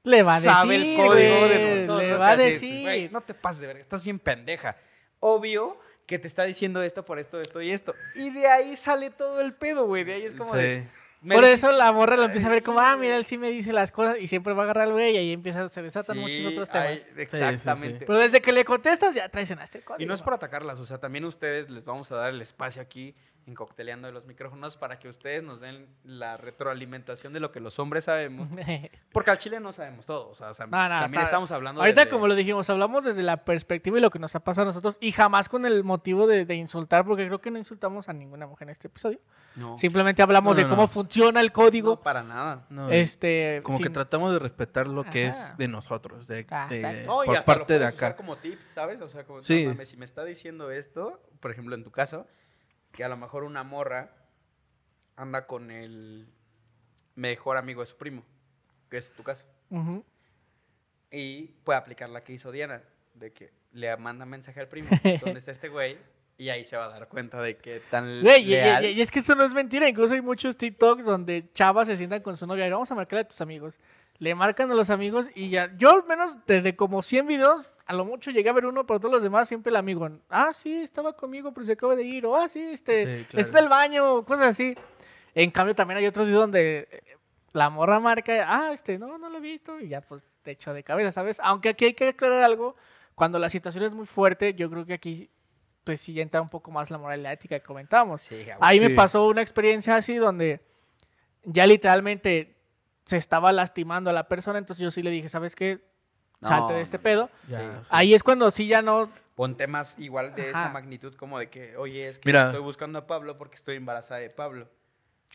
le va a decir, sabe el código güey, de nosotros. Le va a decir. "Güey, no te pases de verga, estás bien pendeja. Obvio que te está diciendo esto por esto, esto y esto. Y de ahí sale todo el pedo, güey. De ahí es como sí. de... Por eso la morra lo empieza a ver como, ah, mira, él sí me dice las cosas y siempre va a agarrar al güey y ahí empieza, se desatan Sí, muchos otros temas. exactamente. Pero desde que le contestas ya traicionaste el código. Y no es por atacarlas, o sea, también ustedes les vamos a dar el espacio aquí en Cocteleando de los micrófonos para que ustedes nos den la retroalimentación de lo que los hombres sabemos. Porque al chile no sabemos todo, o sea, No, no, también está- estamos hablando Ahorita, desde- como lo dijimos, hablamos desde la perspectiva y lo que nos ha pasado a nosotros y jamás con el motivo de, de insultar, porque creo que no insultamos a ninguna mujer en este episodio. No, Simplemente hablamos No, de cómo no. funciona el código. no, para nada. No, este, como que sin- tratamos de respetar lo que Ajá. es de nosotros, de, Ah, de- exacto. No, y por hasta lo parte de acá. como tip, ¿sabes? O sea, como, no Sí. mames, si me está diciendo esto, por ejemplo, en tu caso, que a lo mejor una morra anda con el mejor amigo de su primo, que es tu caso, y puede aplicar la que hizo Diana, de que le manda mensaje al primo, ¿dónde está este güey? Y ahí se va a dar cuenta de que tan Güey, y, y- leal. y- y es que eso no es mentira. Incluso hay muchos TikToks donde chavas se sientan con su novia y vamos a marcarle a tus amigos. Le marcan a los amigos y ya. Yo al menos desde como 100 videos, a lo mucho llegué a ver uno, pero todos los demás siempre el amigo. Ah, sí, estaba conmigo, pero se acaba de ir. O ah, sí, este, Sí, claro. está en el baño, cosas así. En cambio, también hay otros videos donde eh, la morra marca, ah, este, no, no lo he visto. Y ya, pues, te echo de cabeza, ¿sabes? Aunque aquí hay que aclarar algo. Cuando la situación es muy fuerte, yo creo que aquí, pues, sí entra un poco más la moral y la ética que comentábamos. Sí. Ahí me Sí. pasó una experiencia así donde ya literalmente se estaba lastimando a la persona, entonces yo sí le dije, ¿sabes qué? No, salte de este pedo. Ya, Sí. Ahí es cuando sí ya no... Pon temas igual de esa magnitud como de que, oye, es que Mira. estoy buscando a Pablo porque estoy embarazada de Pablo.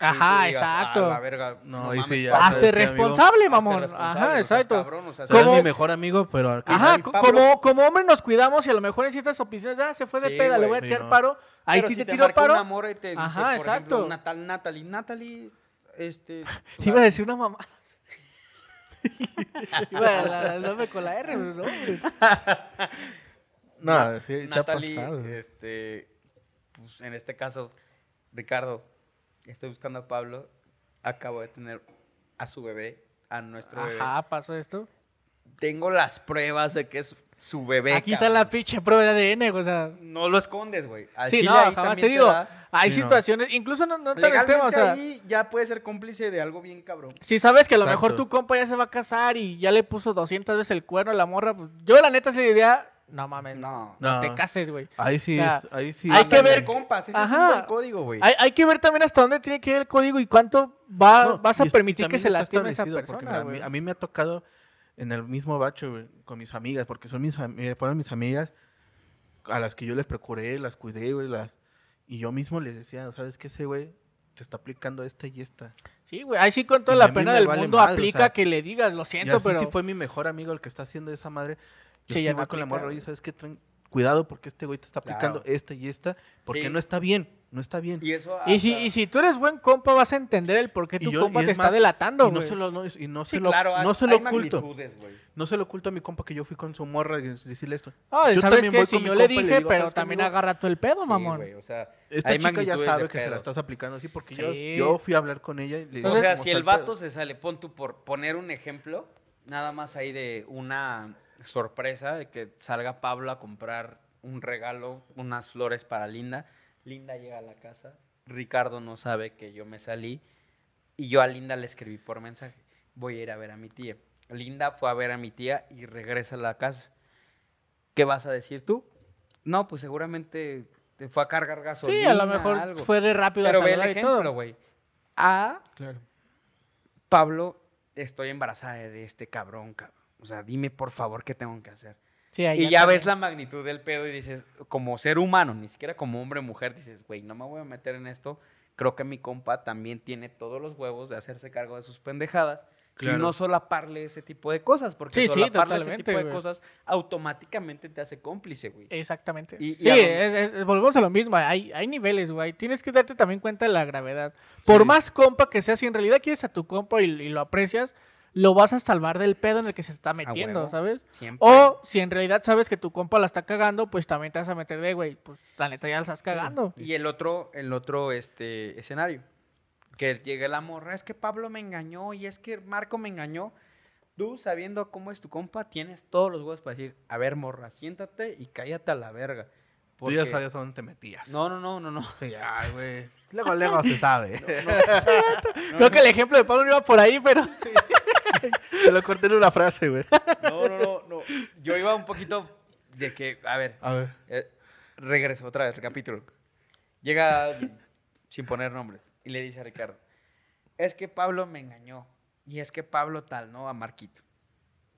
Ajá, digas, exacto. "A la verga, No, no, ahí mames, sí ya Hazte responsable, hazte mamón. responsable, Ajá, exacto. cabrón, mi mejor amigo, pero Ajá, como, como hombre nos cuidamos y a lo mejor en ciertas opciones, ah, se fue de Sí, peda, le voy a sí, tirar no. paro. Ahí Pero sí si te te tiro paro. una morra y te dice, Ajá, por exacto. ejemplo, una tal Natalie, Natalie, este... Iba a decir una mamá. Iba a la- la- dame con la R, pero no. No, sí, se ha Natalie, pasado. este, pues en este caso, Ricardo, estoy buscando a Pablo, acabo de tener a su bebé, a nuestro bebé. Ajá, pasó esto. Tengo las pruebas de que es su bebé. Aquí está la pinche prueba de ADN, o sea. No lo escondes, güey. Al Sí, chile no, ahí jamás te digo. da- Hay Sí, no. situaciones, incluso no, no tan extremo, o sea. ahí ya puede ser cómplice de algo bien cabrón. Si sabes que a lo mejor tu compa ya se va a casar y ya le puso 200 veces el cuerno a la morra, pues yo la neta se diría, no mames, no, No. No. te cases, güey. Ahí sí, o sea, es- ahí sí. hay que ver compas, ese Ajá. es un buen código, güey. Hay, hay que ver también hasta dónde tiene que ir el código y cuánto va, No, vas a y es- y permitir que se lastime esa porque, persona, mira, a, mí, güey. a mí me ha tocado en el mismo bacho, güey, con mis amigas, porque son mis, eh, fueron mis amigas a las que yo les procuré, las cuidé, güey, las... Y yo mismo les decía, ¿sabes qué? Ese güey te está aplicando esta y esta. Sí, güey, ahí sí con toda Y la pena del vale mundo madre, o aplica sea, que le digas, lo Y siento, así pero... sí fue mi mejor amigo el que está haciendo esa madre. Yo Sí, ya no con la aplica, morra, güey. oye, ¿sabes qué? Cuidado porque este güey te está aplicando Claro. esta y esta, porque Sí. no está bien, no está bien. Y eso Y si, y si tú eres buen compa, vas a entender el por qué tu yo- compa te es está más, delatando, y no güey. se lo, no, y no Sí, se lo, claro, hay- no se lo oculto. No se lo oculto a mi compa que yo fui con su morra y decirle esto. Yo ¿sabes también qué? voy Si con mi yo le compa y le dije, digo, pero ¿sabes qué, también agarra tú el pedo, Sí, mamón. güey, o sea, Esta chica ya sabe que se la estás aplicando así porque yo, fui a hablar con ella y le digo, O sea, ¿cómo si el vato se sale, pon tú por poner un ejemplo, nada más ahí de una sorpresa de que salga Pablo a comprar un regalo, unas flores para Linda. Linda llega a la casa, Ricardo no sabe que yo me salí y yo a Linda le escribí por mensaje, voy a ir a ver a mi tía. Linda fue a ver a mi tía y regresa a la casa. ¿Qué vas a decir tú? No, pues seguramente te fue a cargar gasolina. Sí, a lo mejor algo. fue de rápido a Pero ve el saludar y todo. ejemplo, güey. A Claro. Pablo, estoy embarazada de este cabrón, cabrón. O sea, dime por favor qué tengo que hacer. Sí, ahí Y ya ves la magnitud del pedo y dices, como ser humano, ni siquiera como hombre o mujer, dices, güey, no me voy a meter en esto. Creo que mi compa también tiene todos los huevos de hacerse cargo de sus pendejadas. Claro. Y no solaparle ese tipo de cosas, porque Sí, sí, solaparle ese totalmente, tipo de güey. cosas automáticamente te hace cómplice, güey. Exactamente. Y- y sí, a lo- es- es- volvemos a lo mismo. Hay, hay niveles, güey. Tienes que darte también cuenta de la gravedad. Por Sí. más compa que sea, si en realidad quieres a tu compa y, y lo aprecias, lo vas a salvar del pedo en el que se está metiendo, huevo. ¿sabes? Siempre. O si en realidad sabes que tu compa la está cagando, pues también te vas a meter de, güey, pues la neta ya la estás cagando. Y el otro, el otro este, escenario, que llegue la morra, es que Pablo me engañó y es que Marco me engañó. Tú, sabiendo cómo es tu compa, tienes todos los huevos para decir, a ver, morra, siéntate y cállate a la verga. Tú ya sabías a dónde te metías. No, no, no, no, no. Sí, ay, güey. Luego, luego se sabe. Creo que el ejemplo de Pablo no iba por ahí, pero... Te lo corté en una frase, güey. No, no, no, no. Yo iba un poquito de que, a ver, A ver. eh, regreso otra vez, recapítulo. Llega alguien, sin poner nombres, y le dice a Ricardo, es que Pablo me engañó, y es que Pablo tal, ¿no? A Marquito.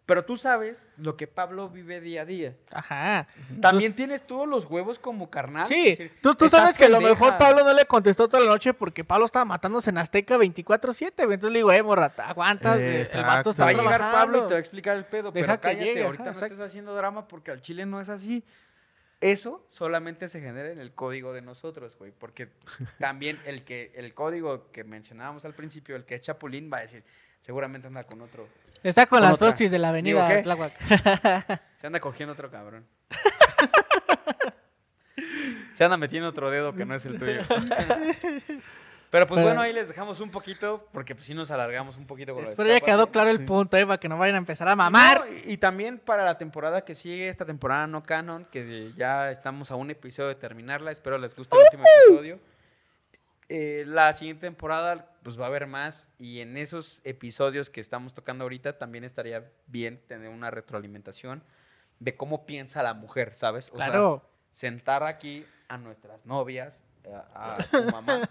Pero tú sabes lo que Pablo vive día a día. Ajá. También tienes todos los huevos como carnal. Sí, decir, tú, tú "Estás sabes que a lo pendeja". mejor Pablo no le contestó toda la noche porque Pablo estaba matándose en Azteca 24-7, güey. Entonces le digo, eh, morra, aguantas, güey, el vato Exacto. está Va a llegar. Pablo y te va a explicar el pedo, Deja pero que cállate, llegue, ahorita ajá, no exacto. estés haciendo drama porque al chile no es así. Eso solamente se genera en el código de nosotros, güey, porque también el que el código que mencionábamos al principio, el que es Chapulín va a decir, seguramente anda con otro, Está con Con las otra. prostis de la avenida Digo, ¿qué? Tláhuac. se anda cogiendo otro cabrón. se anda metiendo otro dedo que no es el tuyo. Pero pues Pero- bueno, ahí les dejamos un poquito, porque pues sí nos alargamos un poquito con Espero ya quedó claro el Sí. punto, eh, para que no vayan a empezar a mamar. No, y, y también para la temporada que sigue, esta temporada no canon, que ya estamos a un episodio de terminarla, espero les guste el último episodio. Eh, la siguiente temporada pues va a haber más y en esos episodios que estamos tocando ahorita también estaría bien tener una retroalimentación de cómo piensa la mujer, ¿sabes? O sea, claro. sentar aquí a nuestras novias, a, a tu mamá,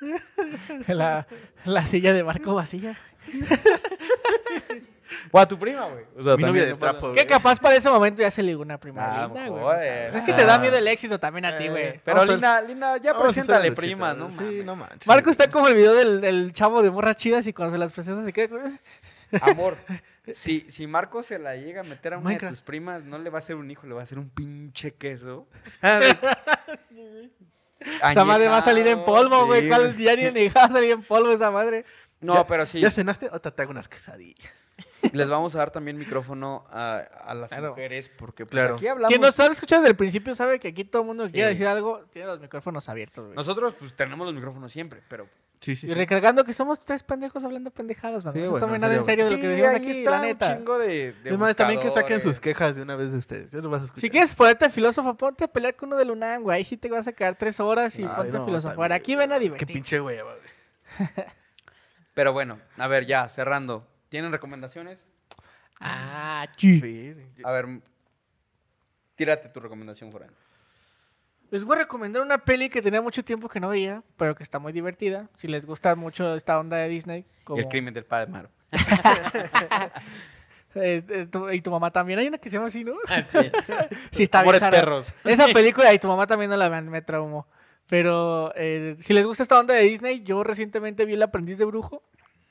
La, la silla de barco vacía. O a tu prima, güey. O sea, Mi novia de no trapo, nada. Que capaz para ese momento ya se ligó una prima Ah, linda, güey. sea, eh, es que te da miedo el éxito también a ti, güey. Eh, Pero linda, linda, ya preséntale, luchita, prima, ¿no? Sí, mames. no manches. Marco está como el video del, del chavo de morras chidas y cuando se las presenta se queda con... Amor, si, si Marco se la llega a meter a una de tus primas, no le va a hacer un hijo, le va a hacer un pinche queso. Esa madre va a salir en polvo, güey. Sí, ¿Cuál ya ni ni va a salir en polvo esa madre? No, Ya- pero sí. ¿Ya cenaste? Otra te hago unas quesadillas. Les vamos a dar también micrófono a, a las Claro. mujeres porque pues, Claro. aquí hablamos. Quien nos ha escuchado desde el principio sabe que aquí todo el mundo que quiere Sí. decir algo tiene los micrófonos abiertos, güey. Nosotros pues tenemos los micrófonos siempre, pero Sí, sí, Y sí. recargando que somos tres pendejos hablando pendejadas, man. Sí, no tomen en nada en serio, de lo que decimos aquí, está la un neta. chingo de, de Es más, también que saquen sus quejas de una vez de ustedes. Ya lo vas a escuchar. Si quieres ponerte filósofo, ponte a pelear con uno del UNAM, güey. Ahí sí te vas a quedar tres horas y Ay, ponte a no, filosofar. también, Aquí ven a Qué divertir. pinche hueva, güey. Pero bueno, a ver, ya, cerrando. ¿Tienen recomendaciones? Ah. Sí. A ver, tírate tu recomendación, Foran. Les voy a recomendar una peli que tenía mucho tiempo que no veía, pero que está muy divertida. Si les gusta mucho esta onda de Disney. Como... El crimen del padre Maro. Eh, eh, tu- y tu mamá también. Hay una que se llama así, ¿no? sí. Sí, está bien. Amores Sara. perros. Esa película y tu mamá también no la vean, me traumó. Pero eh, si les gusta esta onda de Disney, yo recientemente vi El aprendiz de brujo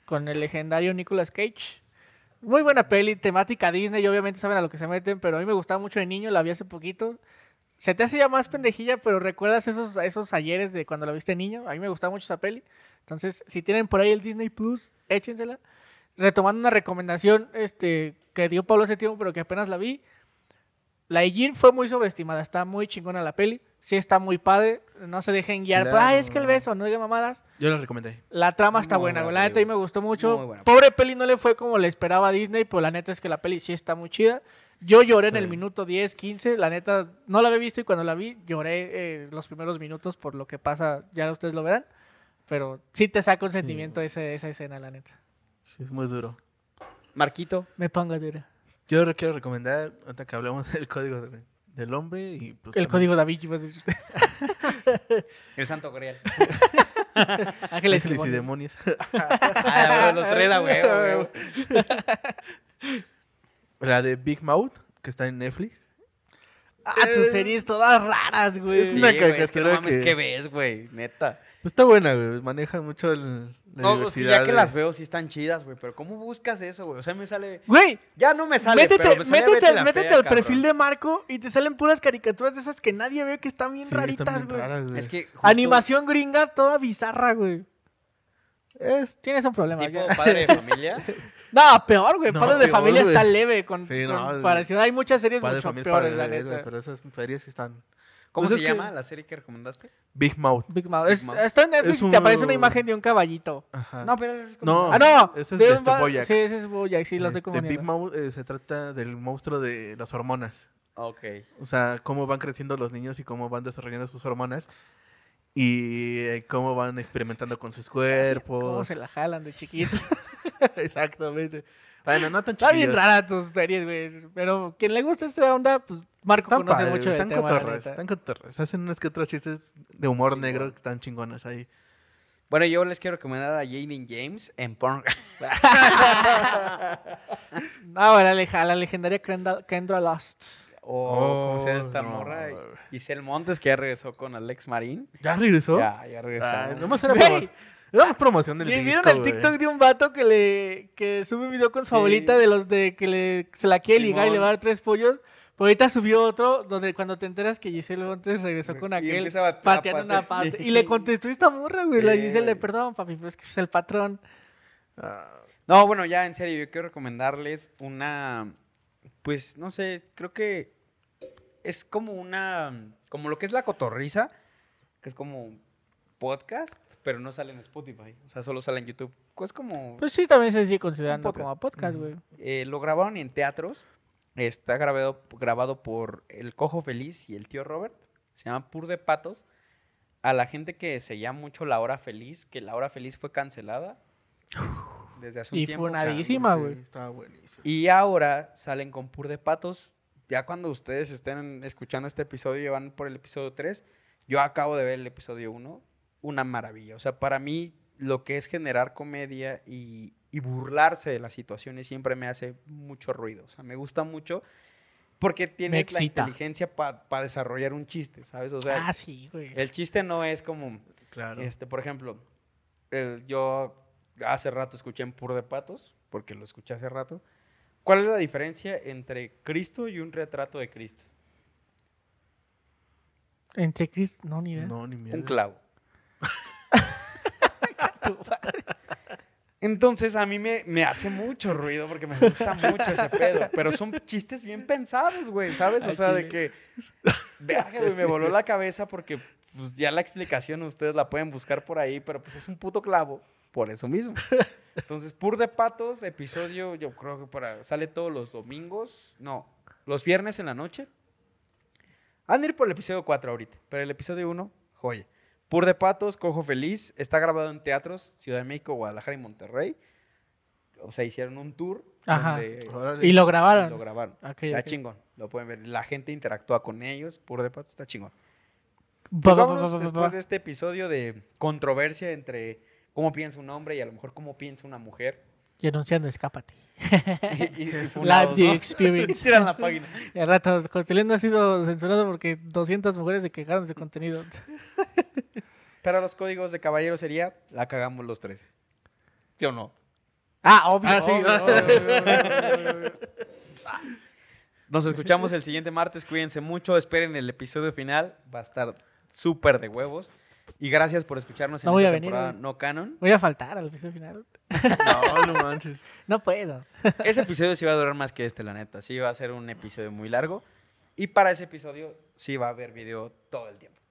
con el legendario Nicolas Cage. Muy buena peli, temática Disney, y obviamente saben a lo que se meten, pero a mí me gustaba mucho de niño, la vi hace poquito. Se te hace ya más pendejilla, pero recuerdas esos, esos ayeres de cuando la viste niño. A mí me gustaba mucho esa peli. Entonces, si tienen por ahí el Disney Plus, échensela. Retomando una recomendación este, que dio Pablo hace tiempo, pero que apenas la vi. La Ijin fue muy sobreestimada, está muy chingona la peli. Sí está muy padre, no se dejen guiar. por, Ay, es que el Claro. beso, no diga mamadas. Yo lo recomendé. La trama está Muy buena. La neta a mí me gustó mucho. Muy buena Pobre peli no le fue como le esperaba a Disney, pero la neta es que la peli sí está muy chida. Yo lloré en Sí. el minuto 10, 15. La neta no la había visto y cuando la vi lloré eh, los primeros minutos por lo que pasa. Ya ustedes lo verán. Pero sí te saca un sentimiento ese- esa escena, la neta. Sí, es muy duro. Marquito. Me pongo dura. Yo quiero recomendar, ahorita que hablamos del código de- del hombre y pues. El también código da Vinci. vas a decir. El santo grial. Ángeles y Ángeles y demonios. demonios. Ah, los tres a huevo, huevo. La de Big Mouth, que está en Netflix. Ah, tus series todas raras, güey. Es Sí, una es que caricatura no mames, que- ¿qué ves, güey? Neta. Pues está buena, güey. Maneja mucho el, la No, pues, ya que de- las veo, sí están chidas, güey. Pero ¿cómo buscas eso, güey? O sea, me sale... Güey, Ya no me sale, métete, pero me sale métete, la métete Fea, al cabrón. perfil de Marco y te salen puras caricaturas de esas que nadie ve que están bien Sí, raritas, güey. Es que justo Animación gringa toda bizarra, güey. Es- Tienes un problema. tipo padre de familia. No, peor, güey. No, Padre de familia está leve con, Sí, con no, comparación. Hay muchas series Padre de mucho familia, peores, padre la de bebé, neta. pero esas series sí están. ¿Cómo Pues se que- llama la serie que recomendaste? Big Mouth. Big Mouth. Big Es- Mouth. Está en Netflix Es y te aparece una un- imagen de un caballito. Ajá. No, pero... es como- No. Ah, no. ese es de de este. Sí, ese es Bojack, sí, los estoy Este, Big confundiendo. Mouth eh, se trata del monstruo de las hormonas. Ok. O sea, cómo van creciendo los niños y cómo van desarrollando sus hormonas. Y eh, cómo van experimentando con sus cuerpos. Cómo se la jalan de chiquito. Exactamente. Bueno, no tan Está bien rara tus series, güey. Pero quien le gusta esta onda, pues Marco Están conoce padres, mucho están tema, la cotorras, neta. están cotorras. Hacen unos que otros chistes de humor Chingón. negro que están chingonas ahí. Bueno, yo les quiero recomendar a Jaden James en Porn. No, la, leja- la legendaria Kendra, Kendra Lost. o ¿cómo se llama Oh, esta no. morra? Giselle Montes, que ya regresó con Alex Marín. ¿Ya regresó? Ya, ya regresó. Ay, nomás era, Güey. Era más promoción del ¿Y disco, ¿Vieron el güey. TikTok de un vato que le que sube un video con su Sí. abuelita de los de que le, se la quiere ligar y le va a dar tres pollos? Pero ahorita subió otro donde cuando te enteras que Giselle Montes regresó con aquel pateando una pata. sí. Y le contestó esta morra, güey. La Giselle, güey. perdón, papi, pero es que es el patrón. Ah, No, bueno, ya en serio, yo quiero recomendarles una, pues, no sé, creo que es como una, como lo que es la cotorriza, que es como podcast, pero no sale en Spotify, o sea, solo sale en YouTube. Es como, Pues sí, también se sigue considerando podcast. como podcast, güey. eh, lo grabaron en teatros, está grabado, grabado por El Cojo Feliz y el tío Robert, se llama Pur de Patos. A la gente que se llama mucho La Hora Feliz, que La Hora Feliz fue cancelada desde hace un Y tiempo. funadísima, sí, güey. Estaba buenísimo. Y ahora salen con Pur de Patos. Ya cuando ustedes estén escuchando este episodio y van por el episodio 3, yo acabo de ver el episodio 1. Una maravilla. O sea, para mí lo que es generar comedia y, y burlarse de las situaciones siempre me hace mucho ruido. O sea, me gusta mucho porque tienes la inteligencia para desarrollar un chiste, ¿sabes? O sea, ah, sí, güey. el chiste no es como, Claro. este, por ejemplo, el- yo hace rato escuché en Pur de Patos, porque lo escuché hace rato. ¿Cuál es la diferencia entre Cristo y un retrato de Cristo? Entre Chris, no, ni idea. No, ni mierda. Un clavo. Entonces a mí me, me hace mucho ruido porque me gusta mucho ese pedo. Pero son chistes bien pensados, güey, ¿sabes? O sea, de que. Verga, güey, me voló la cabeza porque pues, ya la explicación ustedes la pueden buscar por ahí, pero pues es un puto clavo por eso mismo. Entonces, Pur de Patos, episodio, yo creo que para, sale todos los domingos. No, los viernes en la noche. Han de ir por el episodio 4 ahorita, pero el episodio 1, joya. Pur de Patos, Cojo Feliz, está grabado en teatros, Ciudad de México, Guadalajara y Monterrey. O sea, hicieron un tour. Ajá. donde-. Y lo grabaron. Lo grabaron. Ok, Está ok. chingón, lo pueden ver. La gente interactúa con ellos, Pur de Patos está chingón. Pues vámonos después de este episodio de controversia entre cómo piensa un hombre y a lo mejor cómo piensa una mujer. Y anunciando, escápate. y, y Live funados, the ¿no? experience. Tiran la página. Y al rato, Costelín no ha sido censurado porque 200 mujeres se quejaron de contenido. Pero los códigos de caballero sería, la cagamos los 13. ¿Sí o no? Ah, obvio. Ah, sí. obvio. Nos escuchamos el siguiente martes. Cuídense mucho. Esperen el episodio final. Va a estar súper de huevos. Y gracias por escucharnos en No voy esta a venir, temporada no canon. Voy a faltar al episodio final. No, no manches. No puedo. Ese episodio sí va a durar más que este, la neta. Sí va a ser un episodio muy largo. Y para ese episodio sí va a haber video todo el tiempo.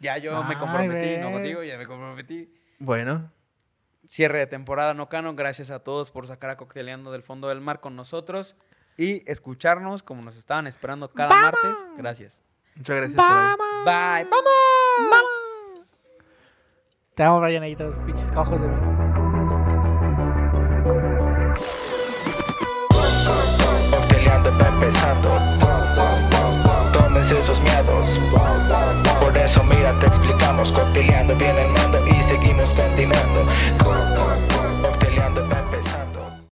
Ya yo me comprometí, no contigo, ya me comprometí. Bueno, Cierre de temporada no canon. Gracias a todos por sacar a Cocteleando del fondo del mar con nosotros y escucharnos como nos estaban esperando cada martes. Gracias. muchas gracias por ahí. Bye. ¡Vamos! Te amo, Brian, ahí todos pinches cojos de mí. Empezando esos miedos. Por eso mira, te explicamos, cotilleando, viene el mando y seguimos continuando.